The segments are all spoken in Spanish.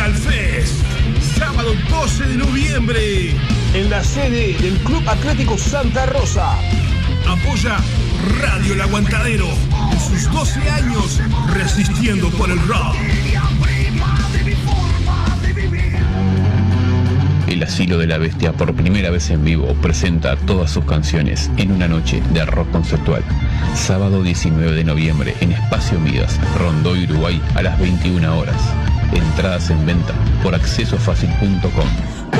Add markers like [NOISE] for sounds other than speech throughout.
Metal sábado 12 de noviembre. En la sede del Club Atlético Santa Rosa. Apoya Radio El Aguantadero en sus 12 años resistiendo por el rock. El Asilo de la Bestia por primera vez en vivo presenta todas sus canciones en una noche de rock conceptual. Sábado 19 de noviembre en Espacio Midas, Rondó, Uruguay a las 21 horas. Entradas en venta por accesofacil.com. Emma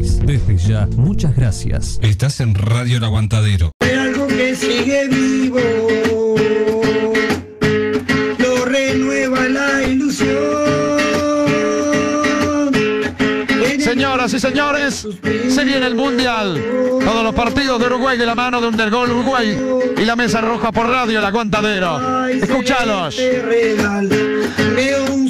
Desde ya, muchas gracias. Estás en Radio El Aguantadero. hay algo que sigue vivo. Lo renueva la ilusión. Señoras y señores, se viene el Mundial. Todos los partidos de Uruguay de la mano de Undergol Uruguay y la mesa roja por radio El Aguantadero. Escuchalos. Te regálame un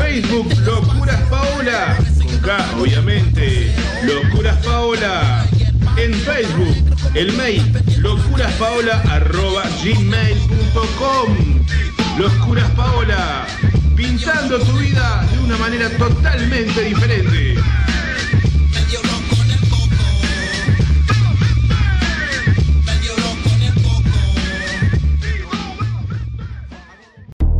Facebook Locuras Paola. Con K, obviamente. Locuras Paola. En Facebook, el mail locuraspaola.gmail.com Locuras Paola. Pintando tu vida de una manera totalmente diferente.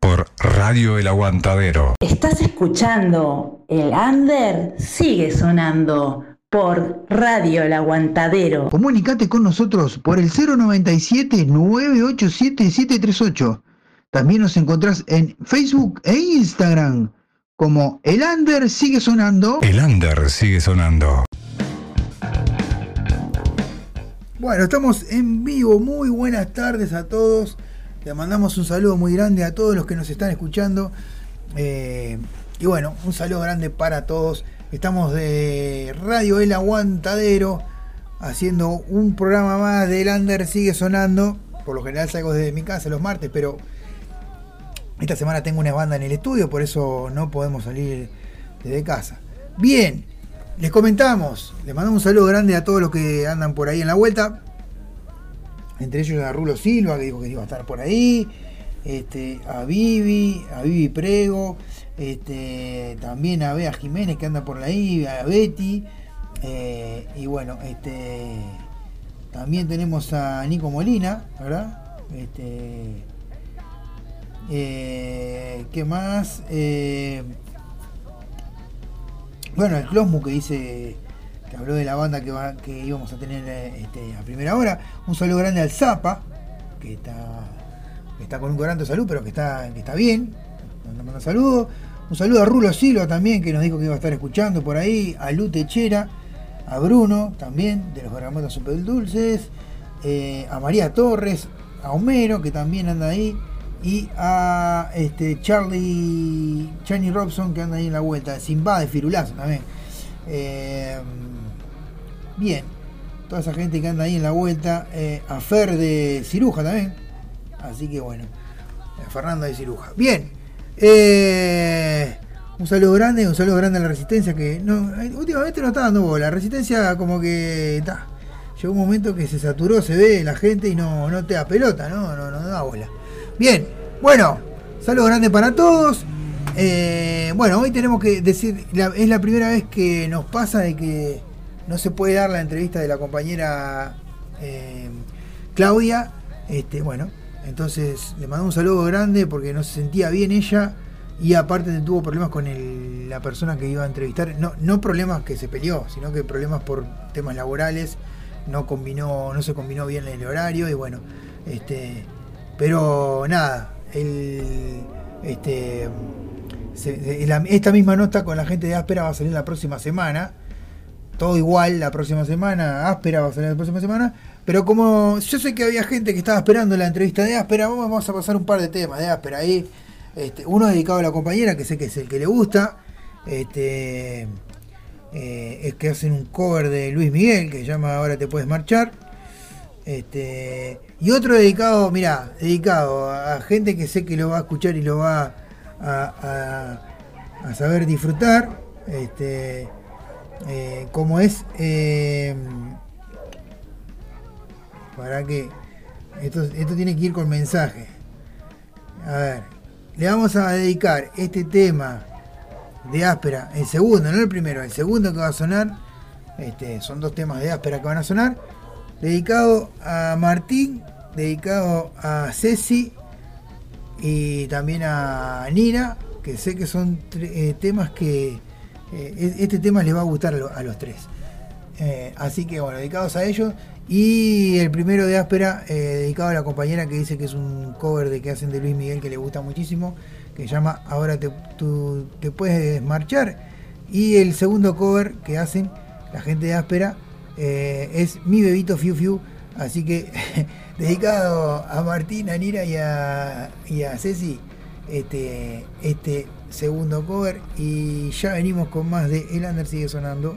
por Radio El Aguantadero. Estás escuchando El Under sigue sonando por Radio El Aguantadero. Comunicate con nosotros por el 097 987 738. También nos encontrás en Facebook e Instagram como El Under sigue sonando. El Under sigue sonando. Bueno, estamos en vivo. Muy buenas tardes a todos. Le mandamos un saludo muy grande a todos los que nos están escuchando. Eh, y bueno, un saludo grande para todos. Estamos de Radio El Aguantadero haciendo un programa más de Lander sigue sonando. Por lo general salgo desde mi casa los martes, pero esta semana tengo una banda en el estudio, por eso no podemos salir desde casa. Bien, les comentamos, les mandamos un saludo grande a todos los que andan por ahí en la vuelta entre ellos a Rulo Silva, que dijo que iba a estar por ahí, este, a Vivi, a Vivi Prego, este, también a Bea Jiménez que anda por ahí, a Betty, eh, y bueno, este, también tenemos a Nico Molina, ¿verdad? Este, eh, ¿Qué más? Eh, bueno, el Closmu que dice que habló de la banda que, íbamos a tener este, a primera hora. Un saludo grande al Zapa, que está, está con un coranto de salud, pero que está, que está bien. Mandamos un saludo. Un saludo a Rulo Silva también, que nos dijo que iba a estar escuchando por ahí. A Lu Techera, a Bruno también, de los Bergamotas Super Dulces. Eh, a María Torres, a Homero, que también anda ahí. Y a este, Charlie, Charlie Robson, que anda ahí en la vuelta. Simba de Firulazo también. Eh, bien, toda esa gente que anda ahí en la vuelta, eh, a Fer de Ciruja también, así que bueno, a Fernando de Ciruja. Bien, eh, un saludo grande, un saludo grande a la Resistencia, que no, últimamente no está dando bola, la Resistencia como que está, llegó un momento que se saturó, se ve la gente y no, no te da pelota, no, no, no da bola. Bien, bueno, saludo grande para todos. Eh, bueno, hoy tenemos que decir, es la primera vez que nos pasa de que no se puede dar la entrevista de la compañera eh, Claudia. Este, bueno, entonces le mandó un saludo grande porque no se sentía bien ella y aparte tuvo problemas con la persona que iba a entrevistar. No, no problemas que se peleó, sino que problemas por temas laborales. No combinó, no se combinó bien el horario y bueno, este, pero nada, el, este, esta misma nota con la gente de Áspera va a salir la próxima semana todo igual la próxima semana, Áspera va a salir la próxima semana, pero como yo sé que había gente que estaba esperando la entrevista de Áspera, vamos a pasar un par de temas de Áspera ahí. Este, uno dedicado a la compañera, que sé que es el que le gusta, este, eh, es que hacen un cover de Luis Miguel, que se llama Ahora te puedes marchar. Este, y otro dedicado, mira, dedicado a, gente que sé que lo va a escuchar y lo va a, a saber disfrutar. Este, eh, como es eh, para que esto, esto tiene que ir con mensaje. A ver le vamos a dedicar este tema de áspera, el segundo, no el primero, el segundo que va a sonar, este, son dos temas de áspera que van a sonar, dedicado a Martín, dedicado a Ceci y también a Nina, que sé que son eh, temas que eh, este tema les va a gustar a, lo- a los tres. Eh, así que bueno, dedicados a ellos. Y el primero de áspera, eh, dedicado a la compañera que dice que es un cover de que hacen de Luis Miguel que le gusta muchísimo, que llama Ahora te, te puedes marchar. Y el segundo cover que hacen la gente de áspera es Mi Bebito Fiu Fiu. Así que [LAUGHS] dedicado a Martín, a Nira y a, y a Ceci, este, este segundo cover. Y ya venimos con más de El Under sigue sonando.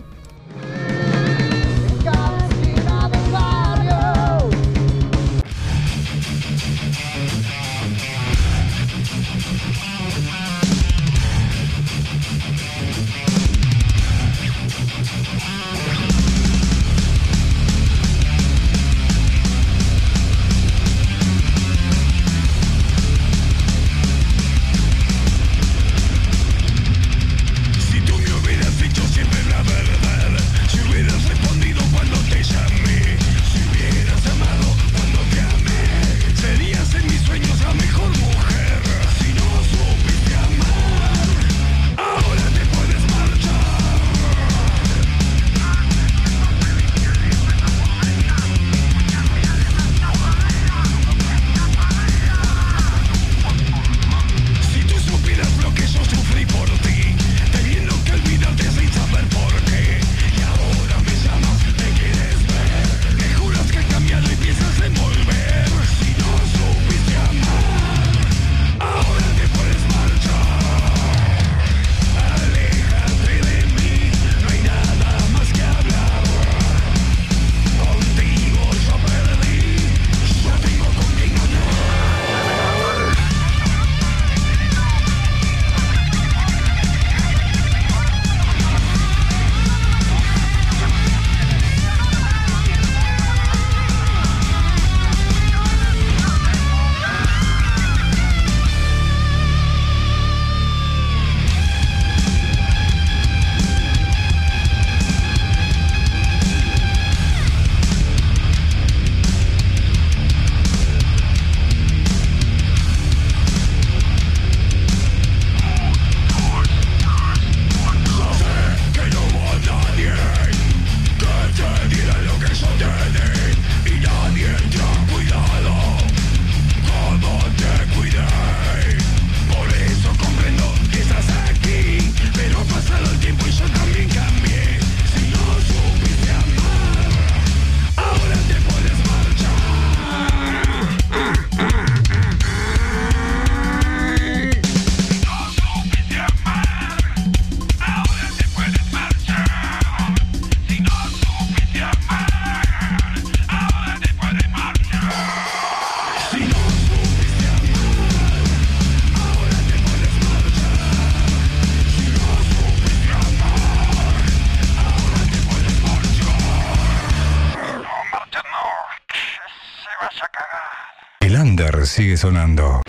Sonando.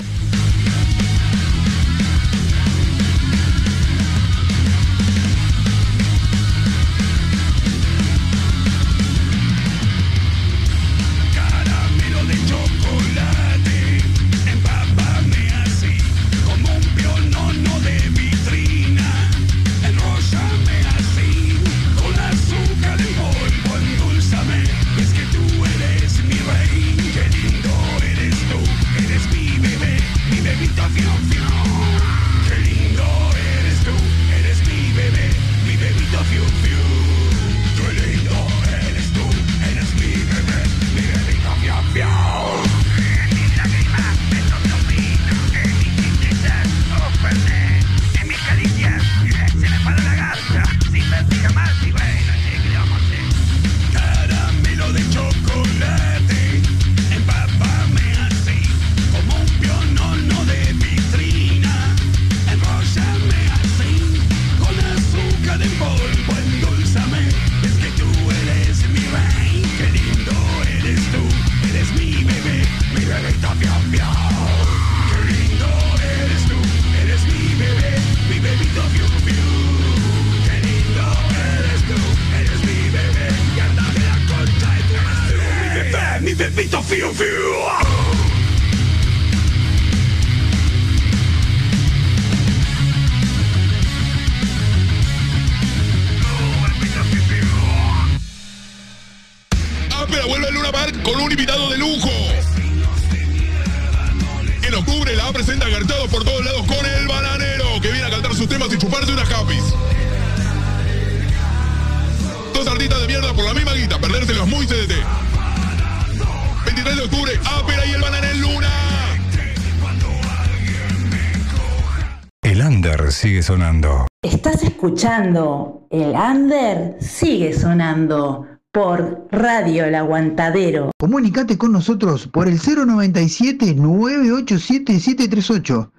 Comunicate con nosotros por el 097-987-738.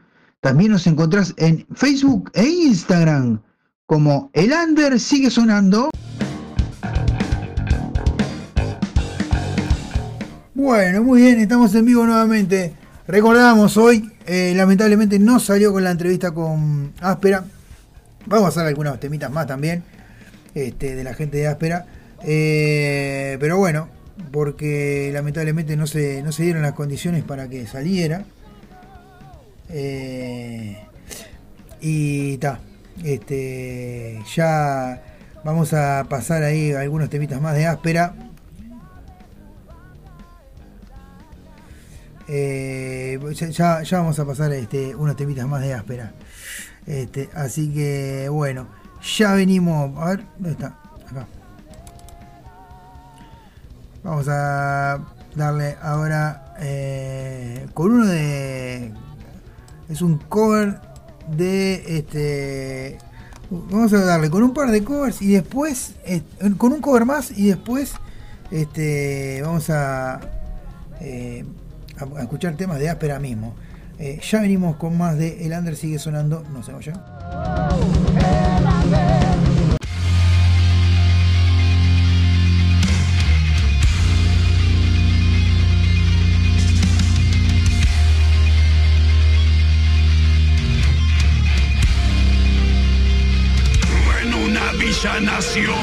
También nos encontrás en Facebook e Instagram como El Under sigue sonando. Bueno, muy bien, estamos en vivo nuevamente. Recordamos hoy, eh, lamentablemente no salió con la entrevista con Áspera. Vamos a hacer algunos temitas más también este, de la gente de Áspera. Eh, pero bueno, porque lamentablemente no se, no se dieron las condiciones para que saliera. Eh, y está. Este, ya vamos a pasar ahí algunos temitas más de áspera. Eh, ya, ya vamos a pasar este, unos temitas más de áspera. Este, así que bueno, ya venimos. A ver, ¿dónde está? Acá. Vamos a darle ahora eh, con uno de. Es un cover de este. Vamos a darle con un par de covers y después. eh, con un cover más y después. Este. Vamos a. eh, escuchar temas de áspera mismo. Ya venimos con más de El Under sigue sonando. No se vaya. ella nació.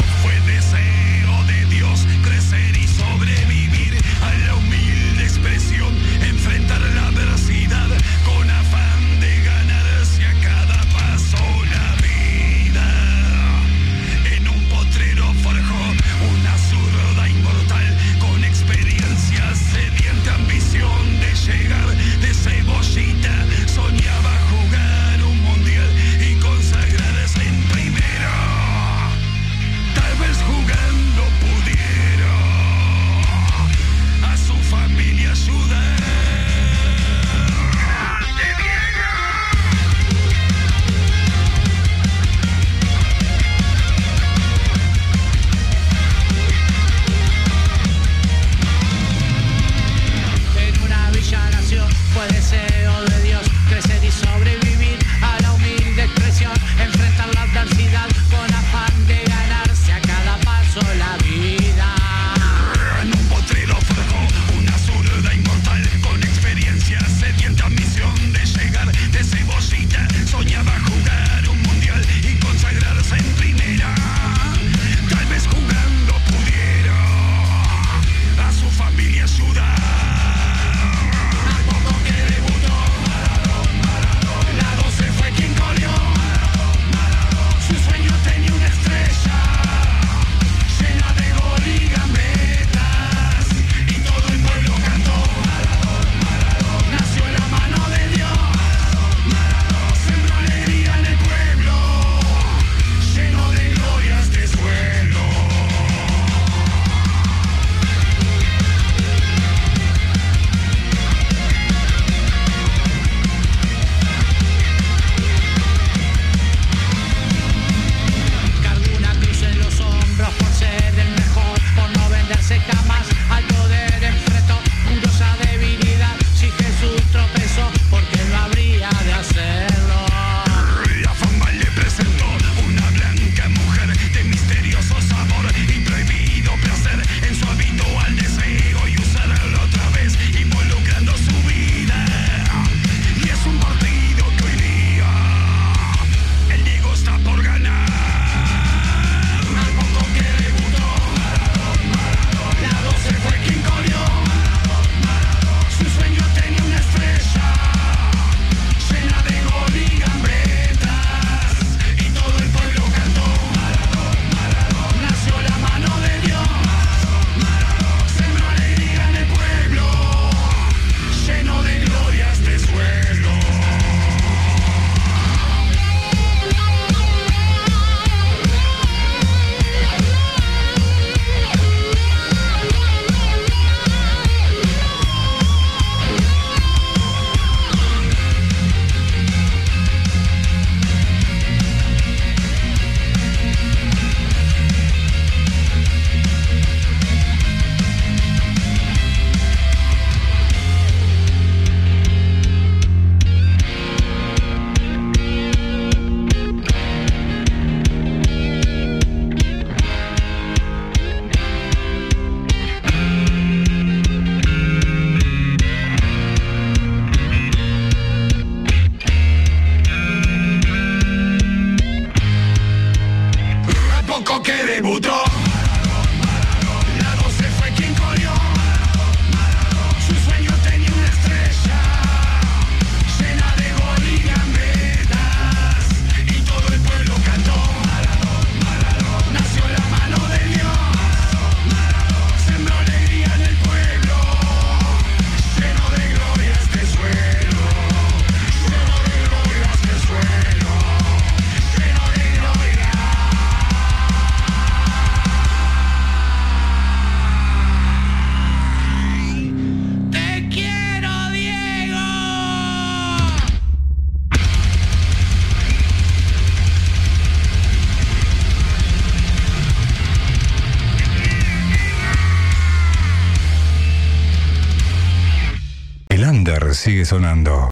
Sigue sonando.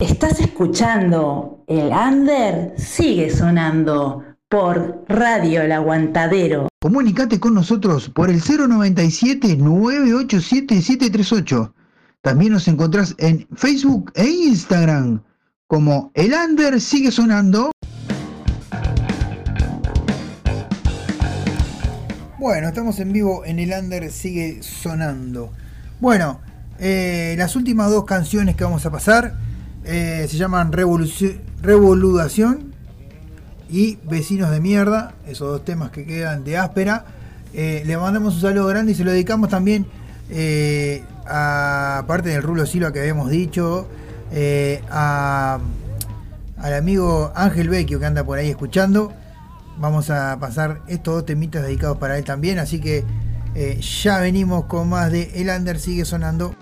¿Estás escuchando? El under sigue sonando por Radio El Aguantadero. Comunicate con nosotros por el 097-987-738. También nos encontrás en Facebook e Instagram como El Under sigue sonando. Bueno, estamos en vivo en El Under sigue sonando. Bueno, eh, las últimas dos canciones que vamos a pasar eh, se llaman Revolución, Revoludación y Vecinos de Mierda, esos dos temas que quedan de áspera. Eh, le mandamos un saludo grande y se lo dedicamos también a, aparte del Rulo Silva que habíamos dicho, a, al amigo Ángel Vecchio que anda por ahí escuchando. Vamos a pasar estos dos temitas dedicados para él también, así que ya venimos con más de El Under Sigue Sonando.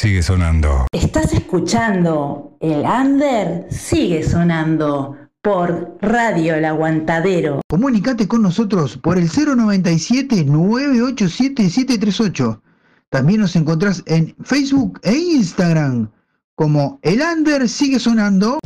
Sigue sonando. Estás escuchando El Under sigue sonando por Radio El Aguantadero. Comunicate con nosotros por el 097-987-738. También nos encontrás en Facebook e Instagram como El Under sigue sonando.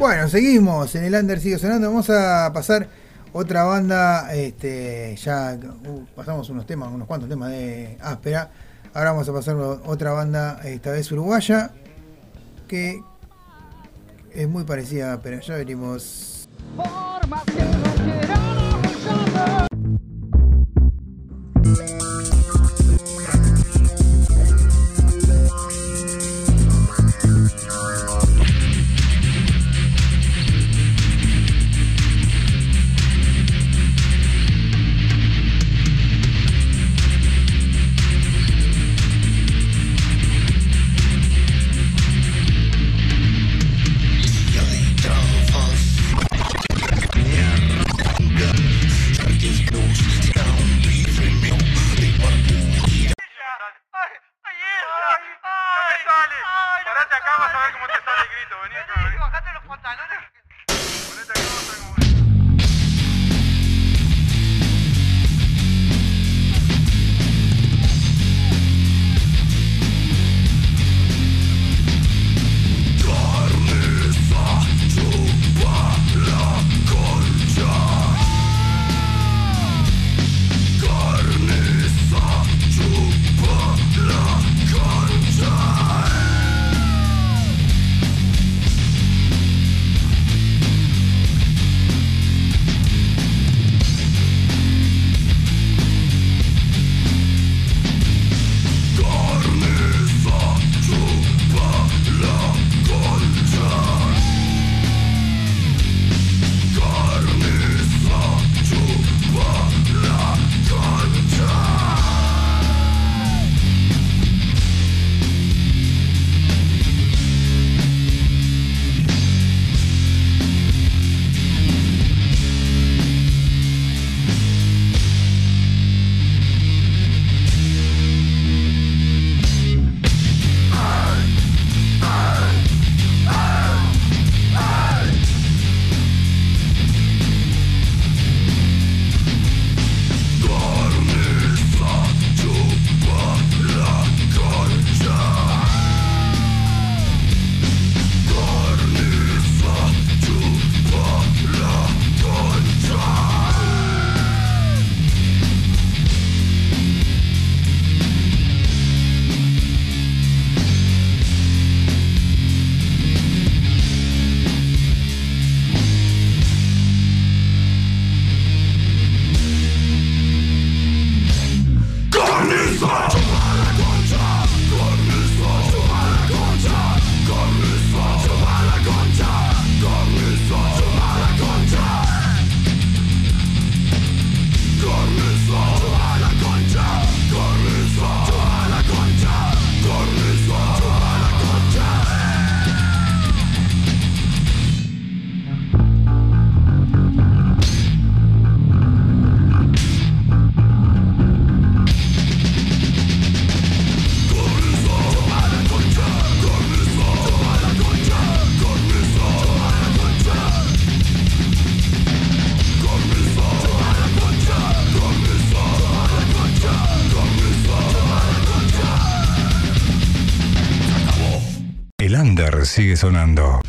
Bueno, seguimos en El Under sigue sonando. Vamos a pasar otra banda. Este, ya uh, pasamos unos temas, unos cuantos temas de áspera. Ahora vamos a pasar otra banda, esta vez uruguaya, que es muy parecida a áspera. Ya under sigue sonando.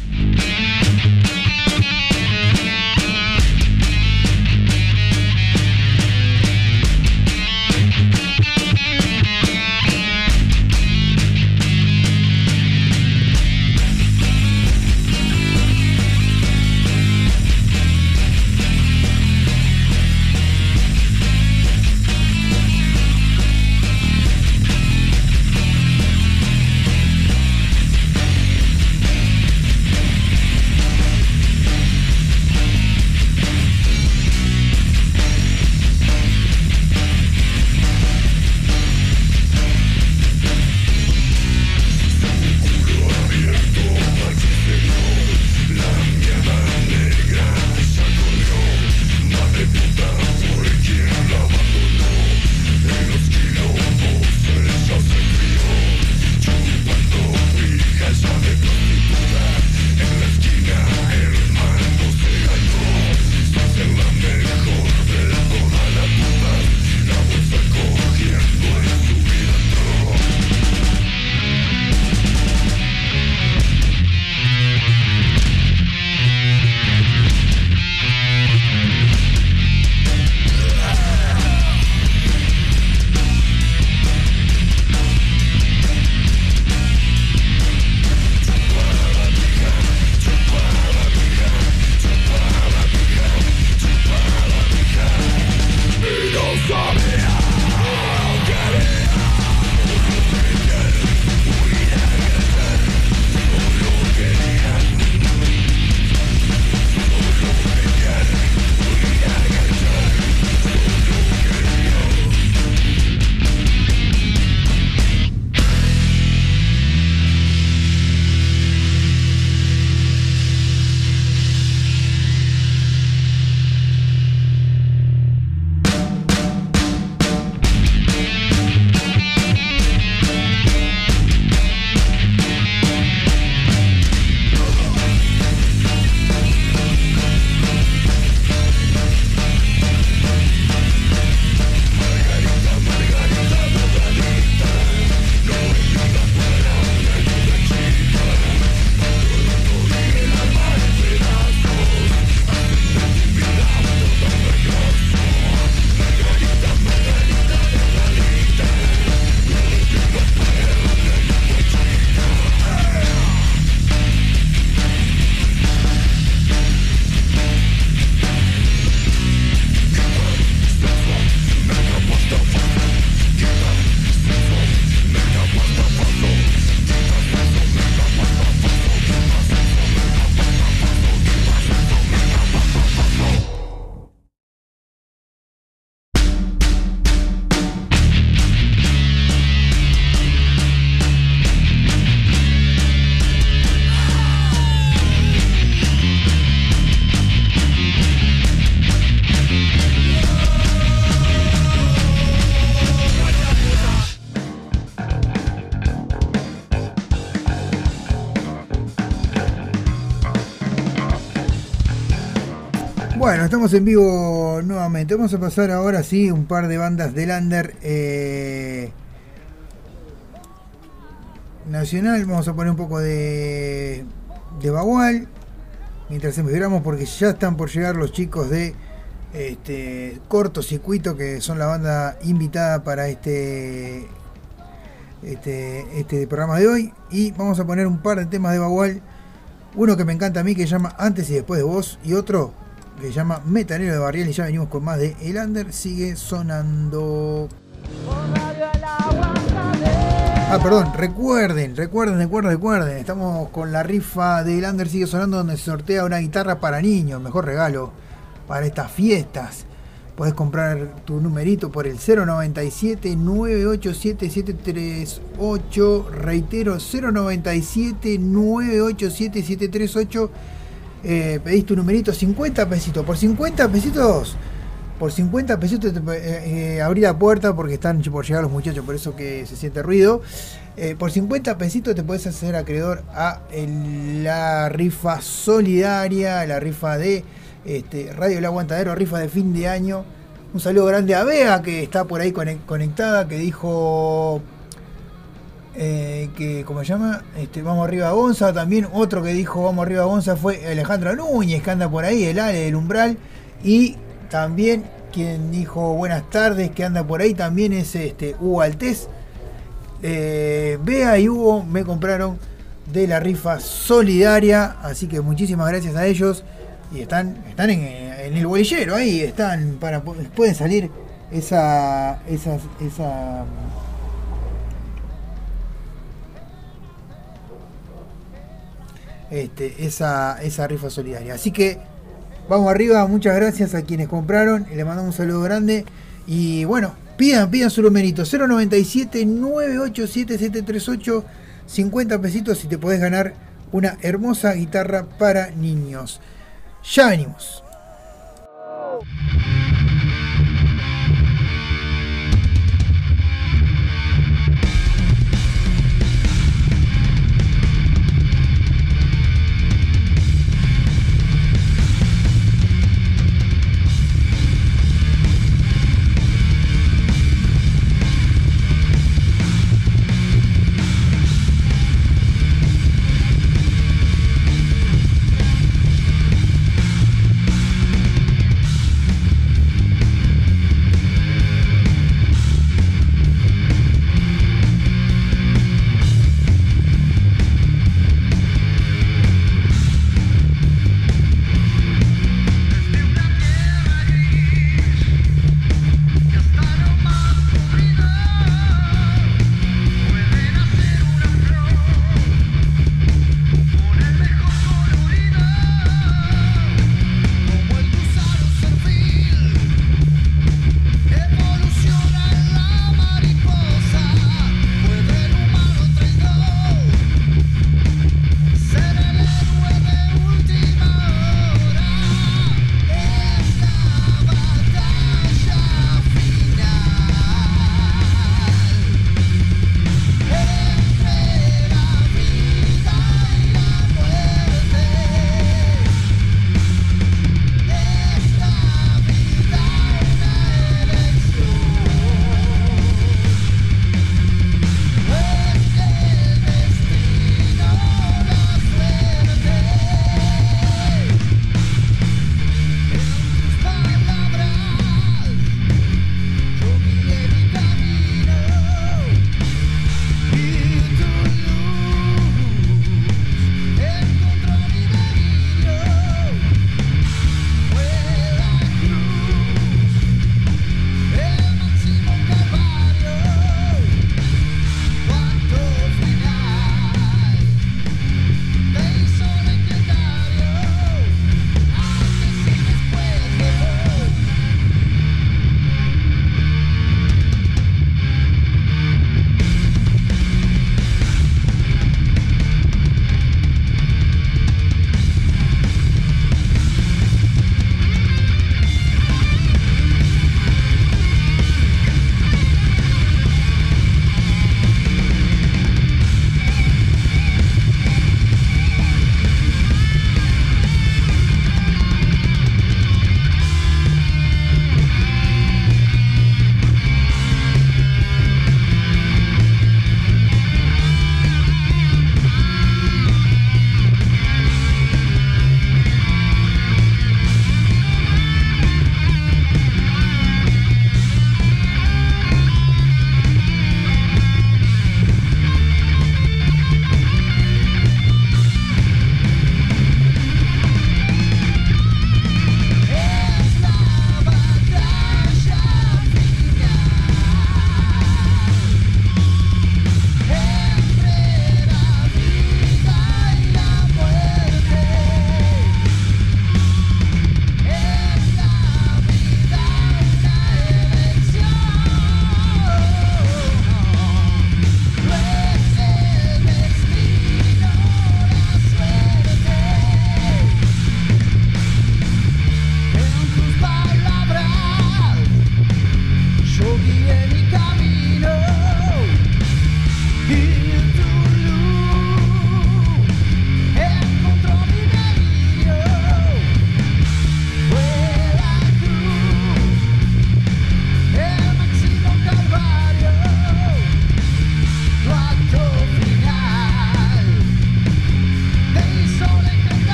Estamos en vivo nuevamente. Vamos a pasar ahora sí un par de bandas del under eh, nacional. Vamos a poner un poco de, de Bagual. Mientras esperamos porque ya están por llegar los chicos de este cortocircuito que son la banda invitada para este, este, este programa de hoy. Y vamos a poner un par de temas de Bagual. Uno que me encanta a mí que se llama Antes y Después de Vos. Y otro que se llama Metanero de Barrial. Y ya venimos con más de El Under. Sigue sonando. Ah, perdón, recuerden, recuerden, recuerden, recuerden. Estamos con la rifa de El Under Sigue Sonando donde se sortea una guitarra para niños. Mejor regalo para estas fiestas. Podés comprar tu numerito por el 097 987 738. Reitero, 097 987 738. Eh, pedís tu numerito 50 pesitos. Por 50 pesitos, por 50 pesitos eh, eh, abrí la puerta porque están por llegar los muchachos, por eso que se siente ruido. Eh, por 50 pesitos te puedes hacer acreedor a la rifa solidaria, la rifa de este, Radio El Aguantadero, rifa de fin de año. Un saludo grande a Bea que está por ahí conec- conectada, que dijo eh, que, ¿cómo se llama? Este, vamos arriba a Gonza. También otro que dijo vamos arriba a Gonza fue Alejandro Núñez, que anda por ahí, el Ale del Umbral. Y también quien dijo buenas tardes, que anda por ahí, también es este, Hugo Altés. Eh, y Hugo me compraron de la rifa solidaria, así que muchísimas gracias a ellos. Y están, están en, el bolillero ahí, están para pueden salir esa, esa, esa este, esa, esa rifa solidaria. Así que vamos arriba, muchas gracias a quienes compraron, le mandamos un saludo grande. Y bueno, pidan, pidan su numerito, 097 987 738 50 pesitos y te podés ganar una hermosa guitarra para niños. Ya venimos.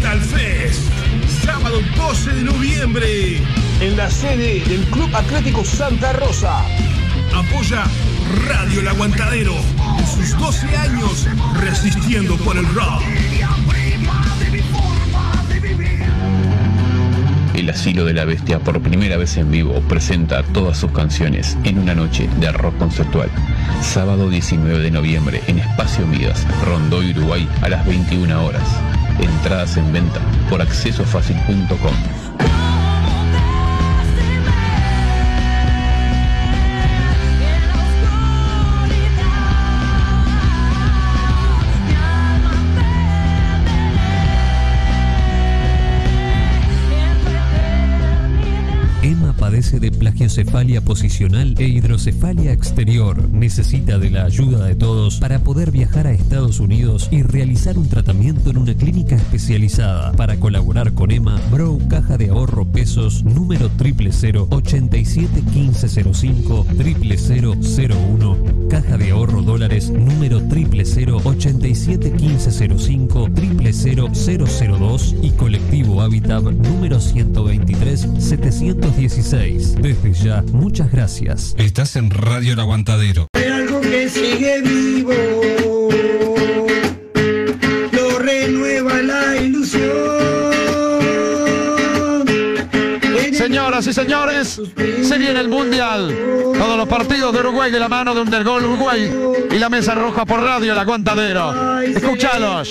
Metal Fest, sábado 12 de noviembre. En la sede del Club Atlético Santa Rosa. Apoya Radio El Aguantadero en sus 12 años resistiendo por el rock. El Asilo de la Bestia por primera vez en vivo presenta todas sus canciones en una noche de rock conceptual. Sábado 19 de noviembre en Espacio Midas, Rondó, Uruguay a las 21 horas. Entradas en venta por accesofacil.com. Emma plagiocefalia posicional e hidrocefalia exterior. Necesita de la ayuda de todos para poder viajar a Estados Unidos y realizar un tratamiento en una clínica especializada. Para colaborar con Emma, Bro Caja de Ahorro Pesos número 000 87 1505 00001 Caja de Ahorro Dólares número 000 87 1505 00002 y Colectivo Habitat número 123 716. Desde ya, muchas gracias. Estás en Radio El Aguantadero. Hay algo que sigue vivo. Señores, se viene el Mundial. Todos los partidos de Uruguay de la mano de Undergol Uruguay y la mesa roja por radio, el aguantadero. Escúchalos.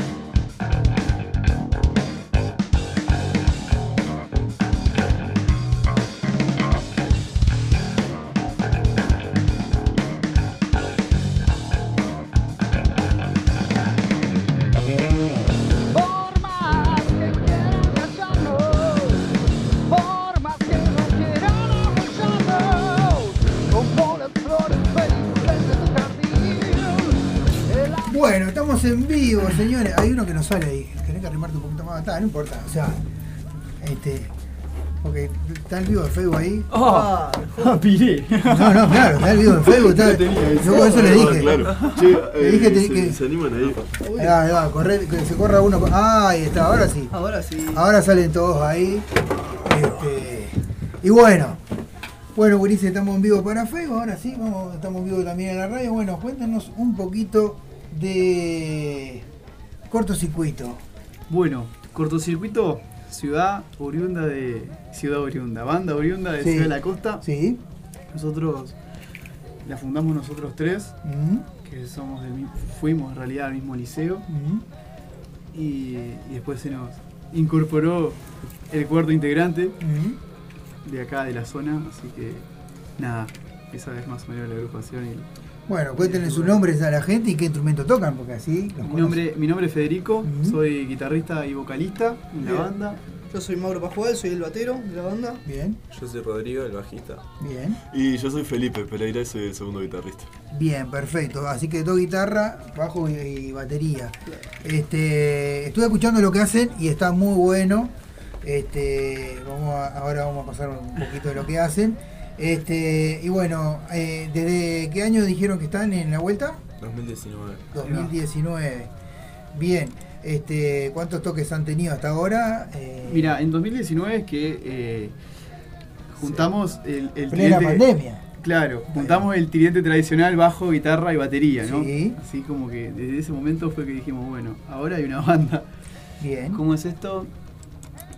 En vivo, señores. Hay uno que nos sale ahí. Tenés que arrimarte un poquito más. Está, no importa. O sea, este. Ok, está el vivo de Facebook ahí. Ah, [LAUGHS] piré. No, no, claro, está el vivo de Facebook. Está, [LAUGHS] yo eso le dije. Claro. Che, Le dije eh, se, que- se animan ahí. Ahí va, ahí va, corre- que se corra uno. Ah, ahí está, ahora sí. Ahora sí. Ahora salen todos ahí. Este, y bueno, bueno, Gurice, estamos en vivo para Facebook. Ahora sí, vamos, estamos en vivo también en la radio. Bueno, cuéntanos un poquito de cortocircuito. Bueno, cortocircuito, ciudad oriunda de. Ciudad oriunda, banda oriunda de Sí. Ciudad de la Costa. Sí. Nosotros la fundamos nosotros tres, Mm, que somos del fuimos en realidad al mismo liceo. mm, Y, y después se nos incorporó el cuarto integrante mm. de acá de la zona, así que nada, esa es más o menos la agrupación. y- Bueno, cuéntenle sus nombres a la gente y qué instrumento tocan, porque así los Mi nombre, mi nombre es Federico, soy guitarrista y vocalista en la banda. Yo soy Mauro Pajual, soy el batero de la banda. Bien. Yo soy Rodrigo, el bajista. Bien. Y yo soy Felipe Pereira soy el segundo guitarrista. Bien, perfecto. Así que dos guitarras, bajo y, y batería. Este, estuve escuchando lo que hacen y está muy bueno. Este, vamos a- ahora vamos a pasar un poquito de lo que hacen. Este, y bueno, eh, ¿desde qué año dijeron que están en la vuelta? 2019. 2019. Bien. Este, ¿cuántos toques han tenido hasta ahora? Eh, Mira, en 2019 es que eh, juntamos el, el Plena tridente- pandemia. Claro, juntamos el tridente tradicional, bajo, guitarra y batería, ¿no? Sí. Así como que desde ese momento fue que dijimos, bueno, ahora hay una banda. Bien. ¿Cómo es esto?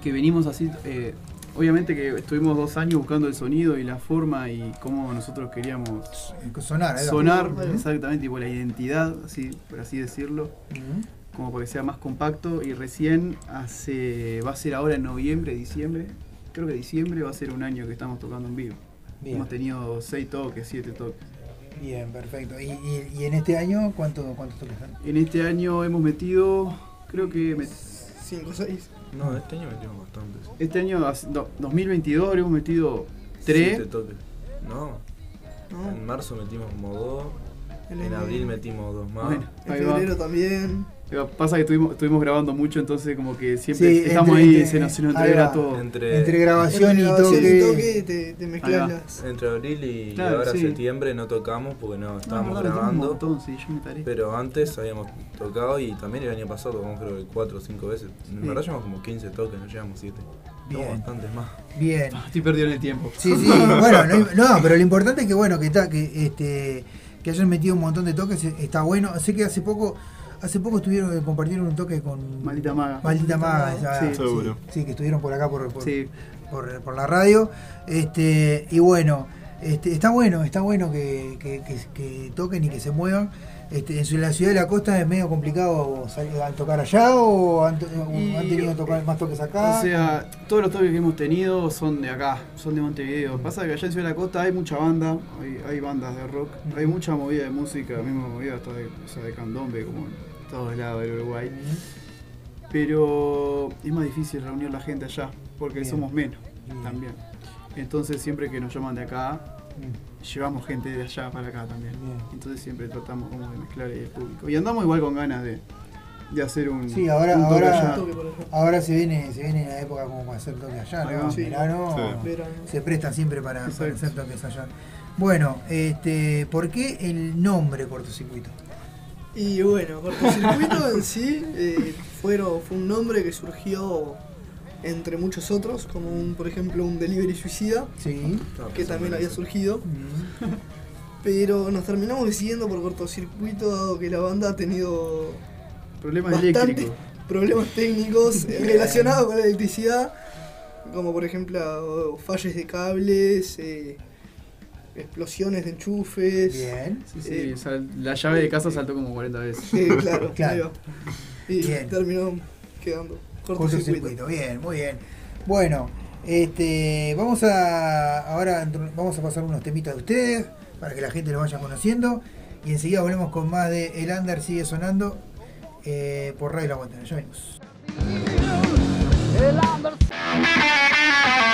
Que venimos así, eh, obviamente que estuvimos dos años buscando el sonido y la forma y cómo nosotros queríamos sonar, va. sonar exactamente, tipo la identidad, así, por así decirlo, como para que sea más compacto y recién hace, va a ser ahora en noviembre, diciembre, creo que diciembre va a ser un año que estamos tocando en vivo. Bien. Hemos tenido seis toques, siete toques. Bien, perfecto. ¿Y, y- y en este año cuánto, cuántos toques? En este año hemos metido, creo que... met- 5 o 6. No, este año metimos bastantes. Este año, hace- do- 2022, hemos metido tres. Siete toques. No. ¿no? En marzo metimos como dos. En En, el- abril metimos dos más. Bueno, En va. febrero también. Pasa que estuvimos, estuvimos grabando mucho, entonces como que siempre Sí, estamos entre- ahí, entre- se nos, se nos todo. Entre, Entre grabación Entre y toque. y toque te, te mezclas las. entre abril y Claro, ahora sí. septiembre no tocamos porque no No, estábamos verdad, grabando. montón, sí, yo me taré. Pero antes habíamos tocado y también el año pasado tocamos creo que 4 o 5 veces. En verdad llevamos como 15 toques, no llevamos 7. Bien. bastantes más. Bien. Estoy perdido en el tiempo. Sí, sí, bueno, no, [LAUGHS] no, pero lo importante es que bueno, que está, que este, que hayan metido un montón de toques, está bueno. Sé que hace poco, hace poco estuvieron, compartieron un toque con Maldita Maga. Maldita Maga, Sí, seguro. sí, que estuvieron por acá por, por, Sí. por- por la radio. Este, y bueno, este, está bueno, está bueno que, que- que- que toquen y que se muevan. Este, en la ciudad de la costa es medio complicado tocar allá o han, Y- han tenido tocar, más toques acá. O sea, todos los toques que hemos tenido son de acá, son de Montevideo. Pasa que allá en Ciudad de la Costa hay mucha banda, hay, hay bandas de rock, hay mucha movida de música, misma movida hasta de, o sea, de candombe, como todos lados del Uruguay. Pero es más difícil reunir la gente allá, porque Bien. somos menos Bien. también. Entonces siempre que nos llaman de acá, Mm. llevamos gente de allá para acá también. Bien. Entonces siempre tratamos como de mezclar el público. Y andamos igual con ganas de, de hacer un, Sí, ahora, un toque ahora, allá. Ahora se viene, se viene la época como para hacer toques allá, ¿no? Sí. verano Sí. Verano. se prestan siempre para, para hacer toques allá. Bueno, este, ¿por qué el nombre cortocircuito? Y bueno, cortocircuito en sí eh, fueron, fue un nombre que surgió entre muchos otros, como un, por ejemplo un delivery suicida, Sí. que también había surgido. Mm. Pero nos terminamos decidiendo por cortocircuito dado que la banda ha tenido Problemas bastantes eléctricos. problemas técnicos [LAUGHS] relacionados con la electricidad, como por ejemplo falles de cables, eh, explosiones de enchufes. Bien. Sí, sí, Eh, sal- la llave de casa saltó como 40 veces. Sí, [LAUGHS] claro, Claro. Y Bien. terminó quedando cortocircuito. Bien, muy bien. Bueno, este, vamos a ahora vamos a pasar unos temitas de ustedes para que la gente lo vaya conociendo y enseguida volvemos con más de El Under sigue sonando eh, por Radio La Guantana. Ya venimos. Thank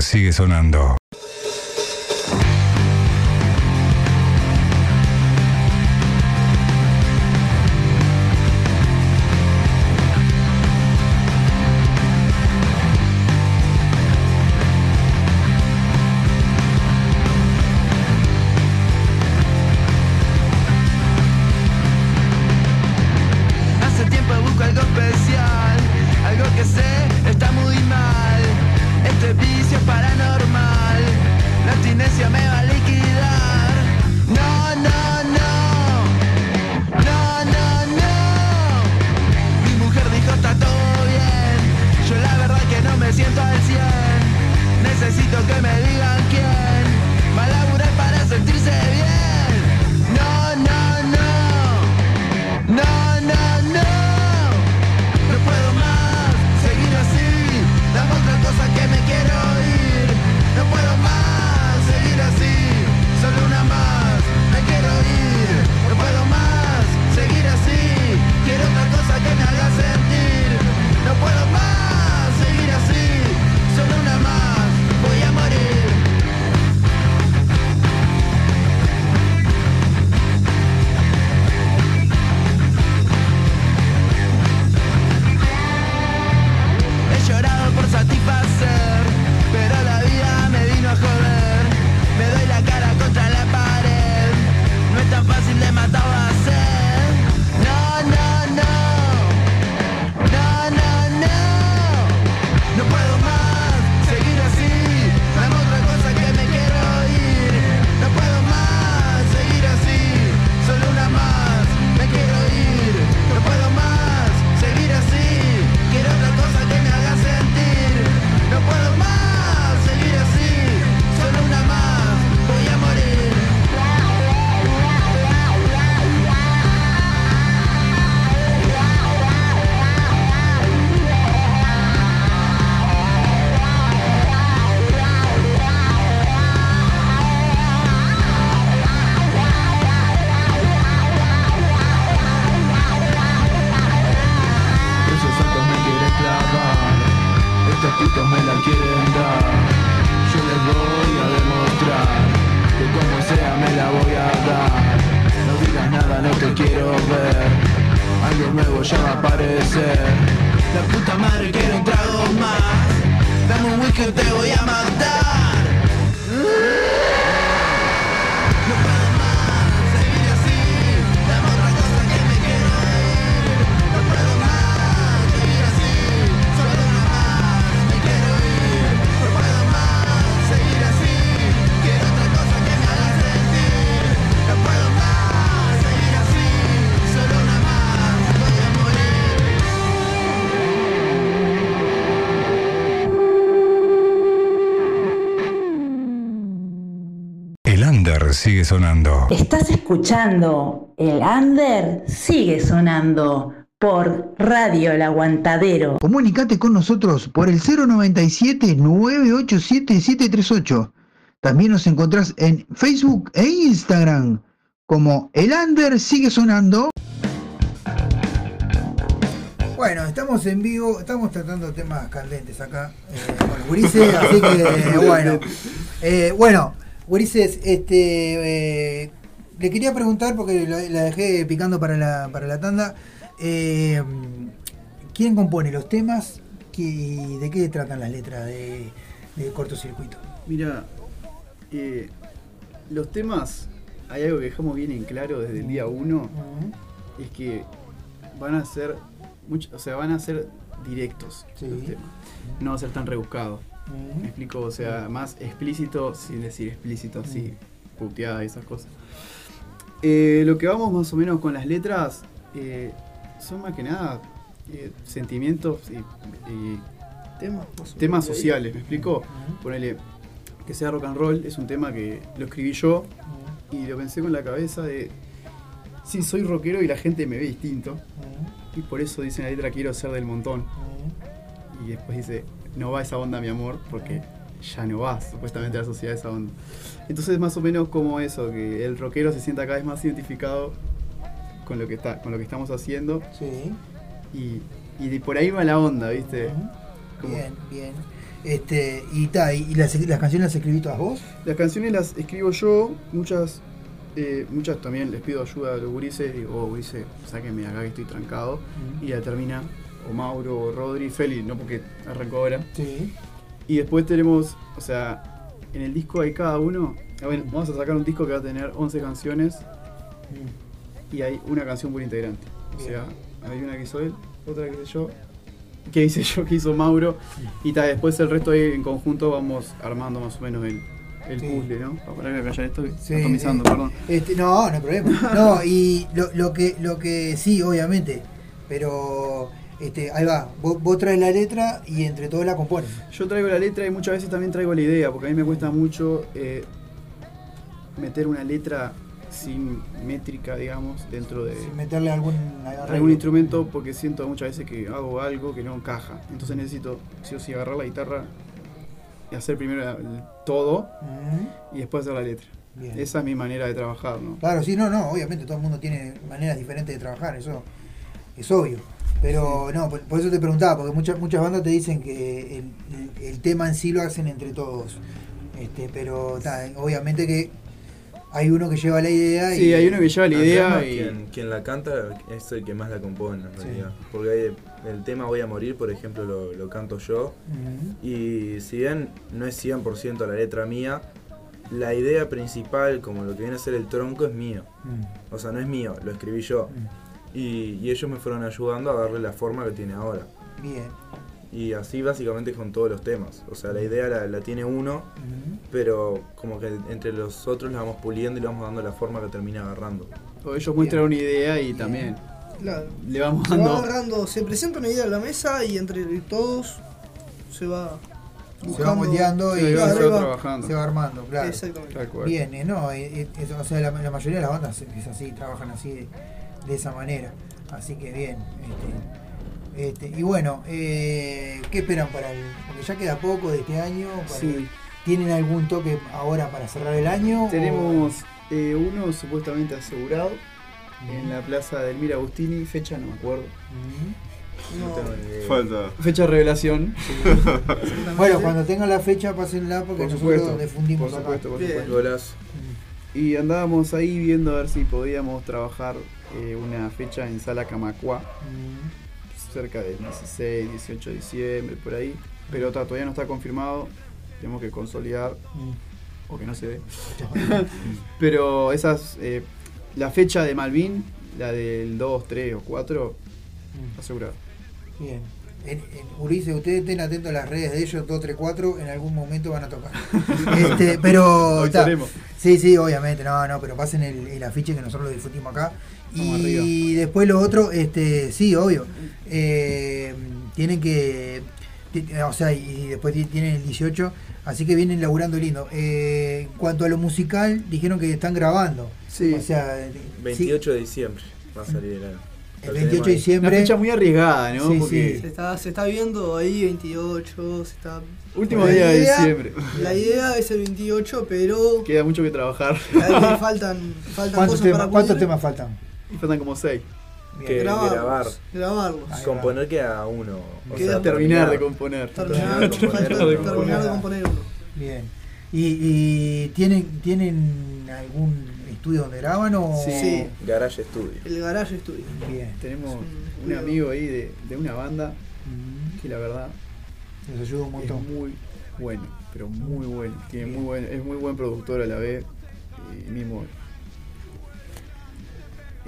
sigue sonando. Sonando. Estás escuchando El Under sigue sonando por Radio El Aguantadero. Comunicate con nosotros por el 097-987-738. También nos encontrás en Facebook e Instagram como El Under sigue sonando. Bueno, estamos en vivo, estamos tratando temas candentes acá. Eh, bueno, gurises, así que bueno. Eh, bueno, gurises, este, eh, le quería preguntar, porque la, la dejé picando para la, para la tanda, eh, ¿quién compone los temas? ¿Qué- ¿De qué tratan las letras de, de cortocircuito? Mira, eh, los temas, hay algo que dejamos bien en claro desde el día uno, es que van a ser, much- o sea, van a ser directos los temas. No va a ser tan rebuscado. Me explico, o sea, más explícito sin decir explícito, así, puteada y esas cosas. Eh, lo que vamos más o menos con las letras eh, son más que nada eh, sentimientos y, y Temas, temas sociales, ¿me explico? Ponele que sea rock and roll, es un tema que lo escribí yo y lo pensé con la cabeza de sí, soy rockero y la gente me ve distinto. Y por eso dice en la letra quiero ser del montón. Y después dice, no va esa onda mi amor, porque ya no va supuestamente a la sociedad esa onda. Entonces más o menos como eso, que el rockero se sienta cada vez más identificado con lo que está, con lo que estamos haciendo. Y, y de por ahí va la onda, ¿viste? Bien, bien. Este, y ta, y, y las, las canciones las escribí todas vos. Las canciones las escribo yo, muchas eh, muchas también les pido ayuda a los gurises, digo, oh, gurises, sáquenme acá que estoy trancado. Y la termina o Mauro o Rodri, Feli, no porque arrancó ahora. Sí. Y después tenemos, o sea, en el disco hay cada uno. a ver, vamos a sacar un disco que va a tener 11 canciones y hay una canción por integrante. O sea, hay una que hizo él, otra que hice yo, que hice yo, [LAUGHS] que hizo Mauro. Y ta, después el resto ahí en conjunto vamos armando más o menos el, el Sí. puzzle, ¿no? Para poner a callar esto, Sí, atomizando, eh, perdón. este, no, no hay problema. [LAUGHS] No, y lo, lo que lo que sí, obviamente, pero este, ahí va, vos, vos traes la letra y entre todos la componen. Yo traigo la letra y muchas veces también traigo la idea, porque a mí me cuesta mucho eh, meter una letra sin métrica, digamos, dentro de Sin meterle algún algún instrumento, porque siento muchas veces que hago algo que no encaja. Entonces necesito, sí o sí, agarrar la guitarra y hacer primero el todo y después hacer la letra. Bien. Esa es mi manera de trabajar, ¿no? Claro, sí, no, no, obviamente todo el mundo tiene maneras diferentes de trabajar, eso es obvio. Pero no, por, por eso te preguntaba, porque muchas muchas bandas te dicen que el, el- tema en sí lo hacen entre todos. Este, pero ta, obviamente que hay uno que lleva la idea y Sí, hay uno que lleva la idea y- Quien, quien la canta es el que más la compone en Sí. realidad. Porque hay- el tema Voy a morir, por ejemplo, lo, lo canto yo. Y si bien no es 100% la letra mía, la idea principal, como lo que viene a ser el tronco, es mío. Mm. O sea, no es mío, lo escribí yo. Y, y ellos me fueron ayudando a darle la forma que tiene ahora. Bien. Y así básicamente con todos los temas. O sea, la idea la, la tiene uno, pero como que entre los otros la vamos puliendo y le vamos dando la forma que termina agarrando. O ellos muestran una idea y también Claro. le vamos Se va dando. agarrando, se presenta una idea en la mesa y entre todos se va Se va buscando- moldeando y se va se armando, claro. Exactamente. Bien, eh, no, eh, eh, es- o sea, la, la mayoría de las bandas es así, trabajan así de, de esa manera. Así que bien. Este, este, y bueno, eh, ¿qué esperan para el.? Porque ya queda poco de este año. para- Sí. ¿Tienen algún toque ahora para cerrar el año? o- Tenemos eh, uno supuestamente asegurado en la plaza del Mira Agustini, fecha no me acuerdo. No tengo ni idea. Falta. Fecha de revelación. [LAUGHS] Bueno, cuando tengan la fecha, pásenla porque Por nosotros supuesto, difundimos por acá. supuesto, por Bien. supuesto. Y andábamos ahí viendo a ver si podíamos trabajar eh, una fecha en Sala Camacua, Mm, cerca del 16, 18 de diciembre, por ahí. Pero ta, todavía no está confirmado, tenemos que consolidar mm. o que no se ve. [LAUGHS] Pero esas, eh, la fecha de Malvin, la del 2, 3 o 4, Mm. asegurado. Bien. En, en Ulises, ustedes estén atentos a las redes de ellos, 234, en algún momento van a tocar. [LAUGHS] este, pero. Hoy ta, estaremos. sí, sí, obviamente, no, no, pero pasen el, el afiche que nosotros lo difundimos acá. Y después lo otro, este, sí, obvio. eh, tienen que. O sea, y después ti- tienen el 18, así que vienen laburando lindo. Eh, en cuanto a lo musical, dijeron que están grabando. Sí. O sea, sí, 28 de diciembre va a salir el año. el Lo 28 de diciembre. Una fecha muy arriesgada, ¿no? Sí, Porque Se está, se está viendo ahí 28, se está... último La día de idea- diciembre. La idea es el 28, pero Queda mucho que trabajar. faltan, faltan ¿Cuántos, cosas temas, para ¿Cuántos temas faltan? Y faltan como 6. Bien. Que Grabarlos, grabar. grabarlos. Ahí va. Componer queda uno. O Queda sea, Terminar de componer. Terminar, de componer, terminar de uno. Bien. ¿Y, y tienen, tienen algún estudio donde graban o...? Sí. Garage Studio. El Garage Studio. Bien. Tenemos un un amigo ahí de, de una banda Mm, que la verdad Les ayuda un es montón. muy bueno, pero muy bueno. Tiene muy buen, es muy buen productor a la vez. Y mismo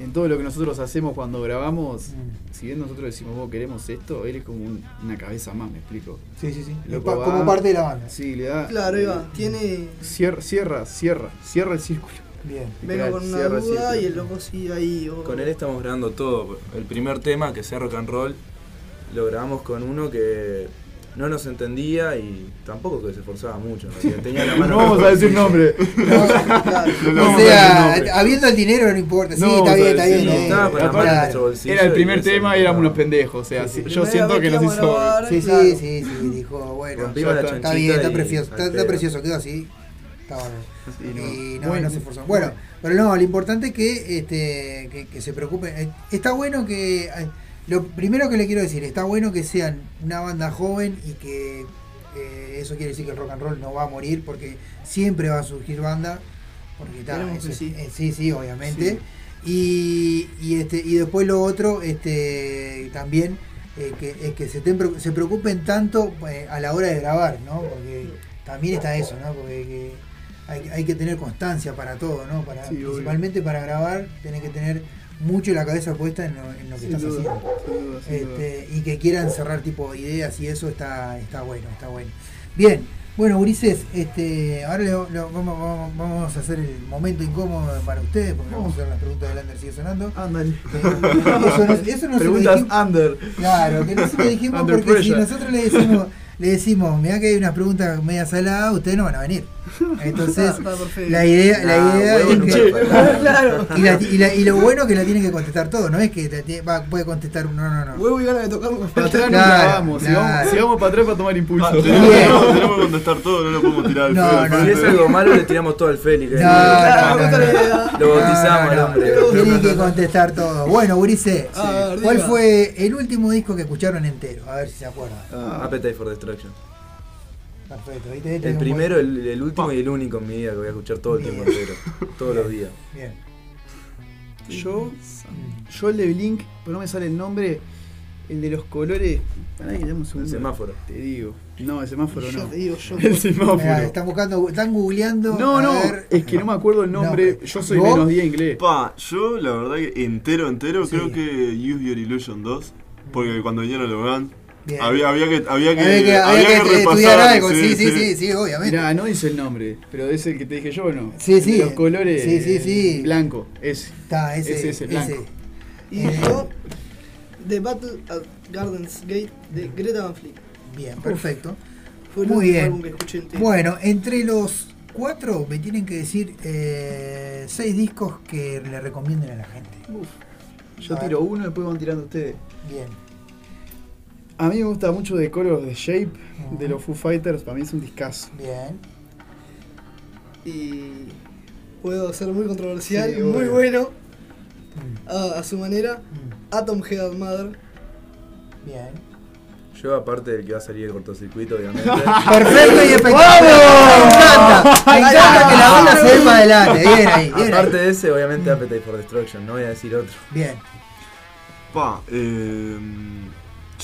en todo lo que nosotros hacemos cuando grabamos, Mm. si bien nosotros decimos vos queremos esto, él es como un- una cabeza más, me explico. Sí, sí, sí. Loco Pa- va- como parte de la banda. Sí, le da. Claro, va. Tiene. Cierra, cierra, cierra, cierra el círculo. Bien. Vengo con una el duda y el loco sigue ahí. Con él estamos grabando todo. El primer tema, que sea rock and roll, lo grabamos con uno que no nos entendía y tampoco que se esforzaba mucho. realidad. Tenía la [LAUGHS] mano No vamos a decir nombre. [LAUGHS] Claro. No O sea, habiendo el dinero no importa. Sí, No está bien, está bien. bolsillo. Era el primer tema y no éramos unos pendejos. O sea, Sí, sí, sí. yo siento que nos hizo. Sí, sí, Claro. sí, sí, dijo, bueno, está. está bien, está precioso, está, precioso, quedó así. Está bueno. No. Y no, no se esforzó. Bueno, pero no, lo importante es que, este, que, que se preocupen. Eh, Está bueno que. Lo primero que le quiero decir, está bueno que sean una banda joven y que eh, eso quiere decir que el rock and roll no va a morir porque siempre va a surgir banda. Porque ta, Esperemos eso que es- sí. eh, sí, sí, obviamente. Sí. Y, y, este, y después lo otro, este, también, eh, que, es que se, se preocupen tanto a la hora de grabar, ¿no? Porque también está eso, ¿no? Porque que hay, hay que tener constancia para todo, ¿no? Para, Sí, obvio. principalmente para grabar, tenés que tener mucho la cabeza puesta en lo, en lo que Sin estás duda, haciendo. sin duda, sin duda. Este, y que quieran cerrar tipo ideas y eso está, está bueno, está bueno. Bien, bueno, Ulises, este, ahora le- vamos, vamos- a hacer el momento incómodo para ustedes, porque vamos a hacer las preguntas del Under sigue sonando. Ándale. Eso no, eso no se lo Preguntas dijimos- under. Claro, que no se lo dijimos Under porque si pressure. nosotros le decimos, le decimos, mira que hay unas preguntas media saladas, ustedes no van a venir. [LAUGHS] Entonces, perfecto. la idea, la Ah, idea es que. [LAUGHS] Claro. Y, la- y la- y lo bueno es que la tienen que contestar todo, no es que te va, puede contestar uno, no, no. Huevo y ganas de tocar Para atrás no Claro, grabamos. Si, vamos, claro. si vamos para atrás para tomar impulso. Ah, tenemos, que contestar todo, no lo podemos tirar al No, no, Si es algo malo, le tiramos todo al Félix. No, no, no, hombre. Tienen que contestar todo. Bueno, Urice, A ver, ¿cuál fue el último disco que escucharon entero? A ver si se acuerdan. Ah, Appetite for Destruction. Perfecto. ¿viste? Este El primero, buen- el, el último y el único en mi vida que voy a escuchar todo el Bien. tiempo entero. Todos los días. [LAUGHS] Bien. Yo, yo el de Blink, pero no me sale el nombre, el de los colores. Pará que dame un segundo. El semáforo. Te digo. No, el semáforo Yo no. te digo, yo. [LAUGHS] El semáforo. Mirá, están buscando, están googleando. No, a no, ver. es que no me acuerdo el nombre. No, yo soy ¿vos? menos 10 inglés. Pa, yo la verdad que entero, entero, Sí. creo que Use Your Illusion 2. Porque cuando vinieron los Guns, había, había que, había que, Había que, había había que que estudiar repasar, algo, sí, sí, sí, sí, obviamente. Mirá, no dice el nombre, pero es el que te dije yo o no. Sí, sí. Los colores. Sí, sí, sí. Blanco, ese. Está, ese, Ese es el blanco. ese. Y yo, The Battle at Gardens Gate de Greta Van Fleet. Bien, perfecto. Fue Muy bien. álbum que entero. Bueno, entre los cuatro me tienen que decir eh, seis discos que le recomienden a la gente. Uf. Yo A ver. tiro uno y después van tirando ustedes. Bien. A mí me gusta mucho The Color de Shape de los Foo Fighters, para mí es un discazo. Bien. Y puedo ser muy controversial, Sí, muy bueno, Mm. a, a su manera. Atom Head Mother. Bien. Yo, aparte del que va a salir el cortocircuito, obviamente. [LAUGHS] [LAUGHS] Perfecto y espectacular. Me encanta. [LAUGHS] Me encanta que la banda se dé para adelante. Bien ahí, bien Aparte ahí. de ese, obviamente Appetite for Destruction, no voy a decir otro. Bien. Pa, eh,